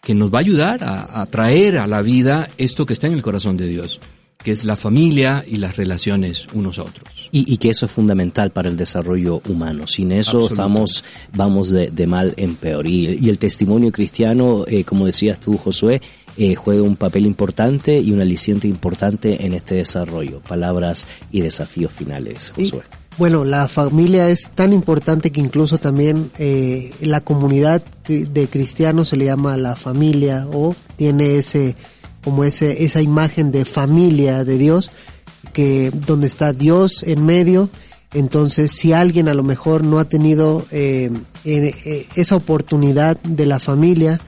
que nos va a ayudar a, a, traer a la vida esto que está en el corazón de Dios. que es la familia y las relaciones unos a otros. Y, y que eso es fundamental para el desarrollo humano. Sin eso estamos, vamos de, de mal en peor. Y, y el testimonio cristiano, eh, como decías tú, Josué, eh, juega un papel importante y un aliciente importante en este desarrollo. Palabras y desafíos finales, Y, Josué. Bueno, la familia es tan importante que incluso también eh, la comunidad de cristianos se le llama la familia o tiene ese como ese esa imagen de familia de Dios que donde está Dios en medio. Entonces, si alguien a lo mejor no ha tenido eh, eh, esa oportunidad de la familia,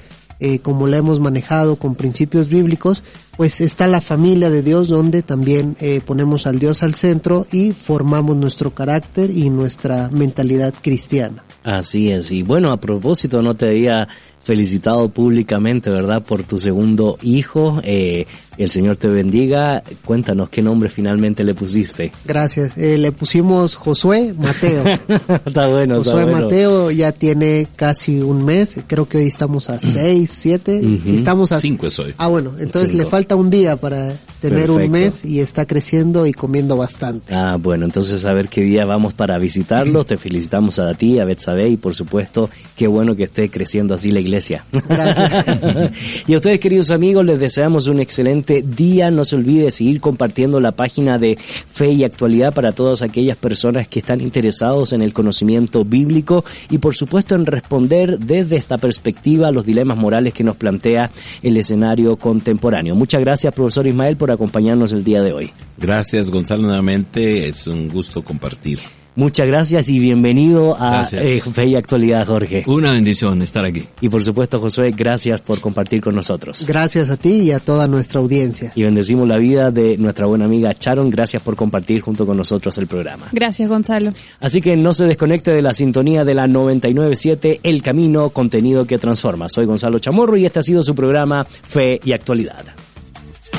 eh, como la hemos manejado con principios bíblicos, pues está la familia de Dios donde también eh, ponemos al Dios al centro y formamos nuestro carácter y nuestra mentalidad cristiana. Así es. Y bueno, a propósito, no te había felicitado públicamente, ¿verdad? Por tu segundo hijo. Eh, el Señor te bendiga. Cuéntanos qué nombre finalmente le pusiste. Gracias. Eh, le pusimos Josué Mateo. está bueno, está Josué bueno. Mateo ya tiene casi un mes. Creo que hoy estamos a seis, siete. Ujú. Si estamos a Cinco es hoy. Ah, bueno, entonces Cinco. le falta un día para tener un mes y está creciendo y comiendo bastante. Ah, bueno, entonces a ver qué día vamos para visitarlos. Te felicitamos a ti, a Betsabe y por supuesto, qué bueno que esté creciendo así la iglesia. Gracias. y a ustedes, queridos amigos, les deseamos un excelente día. No se olvide seguir compartiendo la página de Fe y Actualidad para todas aquellas personas que están interesados en el conocimiento bíblico y por supuesto en responder desde esta perspectiva a los dilemas morales que nos plantea el escenario contemporáneo. Muchas gracias, profesor Ismael, por acompañarnos el día de hoy. Gracias, Gonzalo, nuevamente. Es un gusto compartir. Muchas gracias y bienvenido a eh, Fe y Actualidad, Jorge. Una bendición estar aquí. Y por supuesto, Josué, gracias por compartir con nosotros. Gracias a ti y a toda nuestra audiencia. Y bendecimos la vida de nuestra buena amiga Sharon. Gracias por compartir junto con nosotros el programa. Gracias, Gonzalo. Así que no se desconecte de la sintonía de la 997 El Camino, contenido que transforma. Soy Gonzalo Chamorro y este ha sido su programa Fe y Actualidad.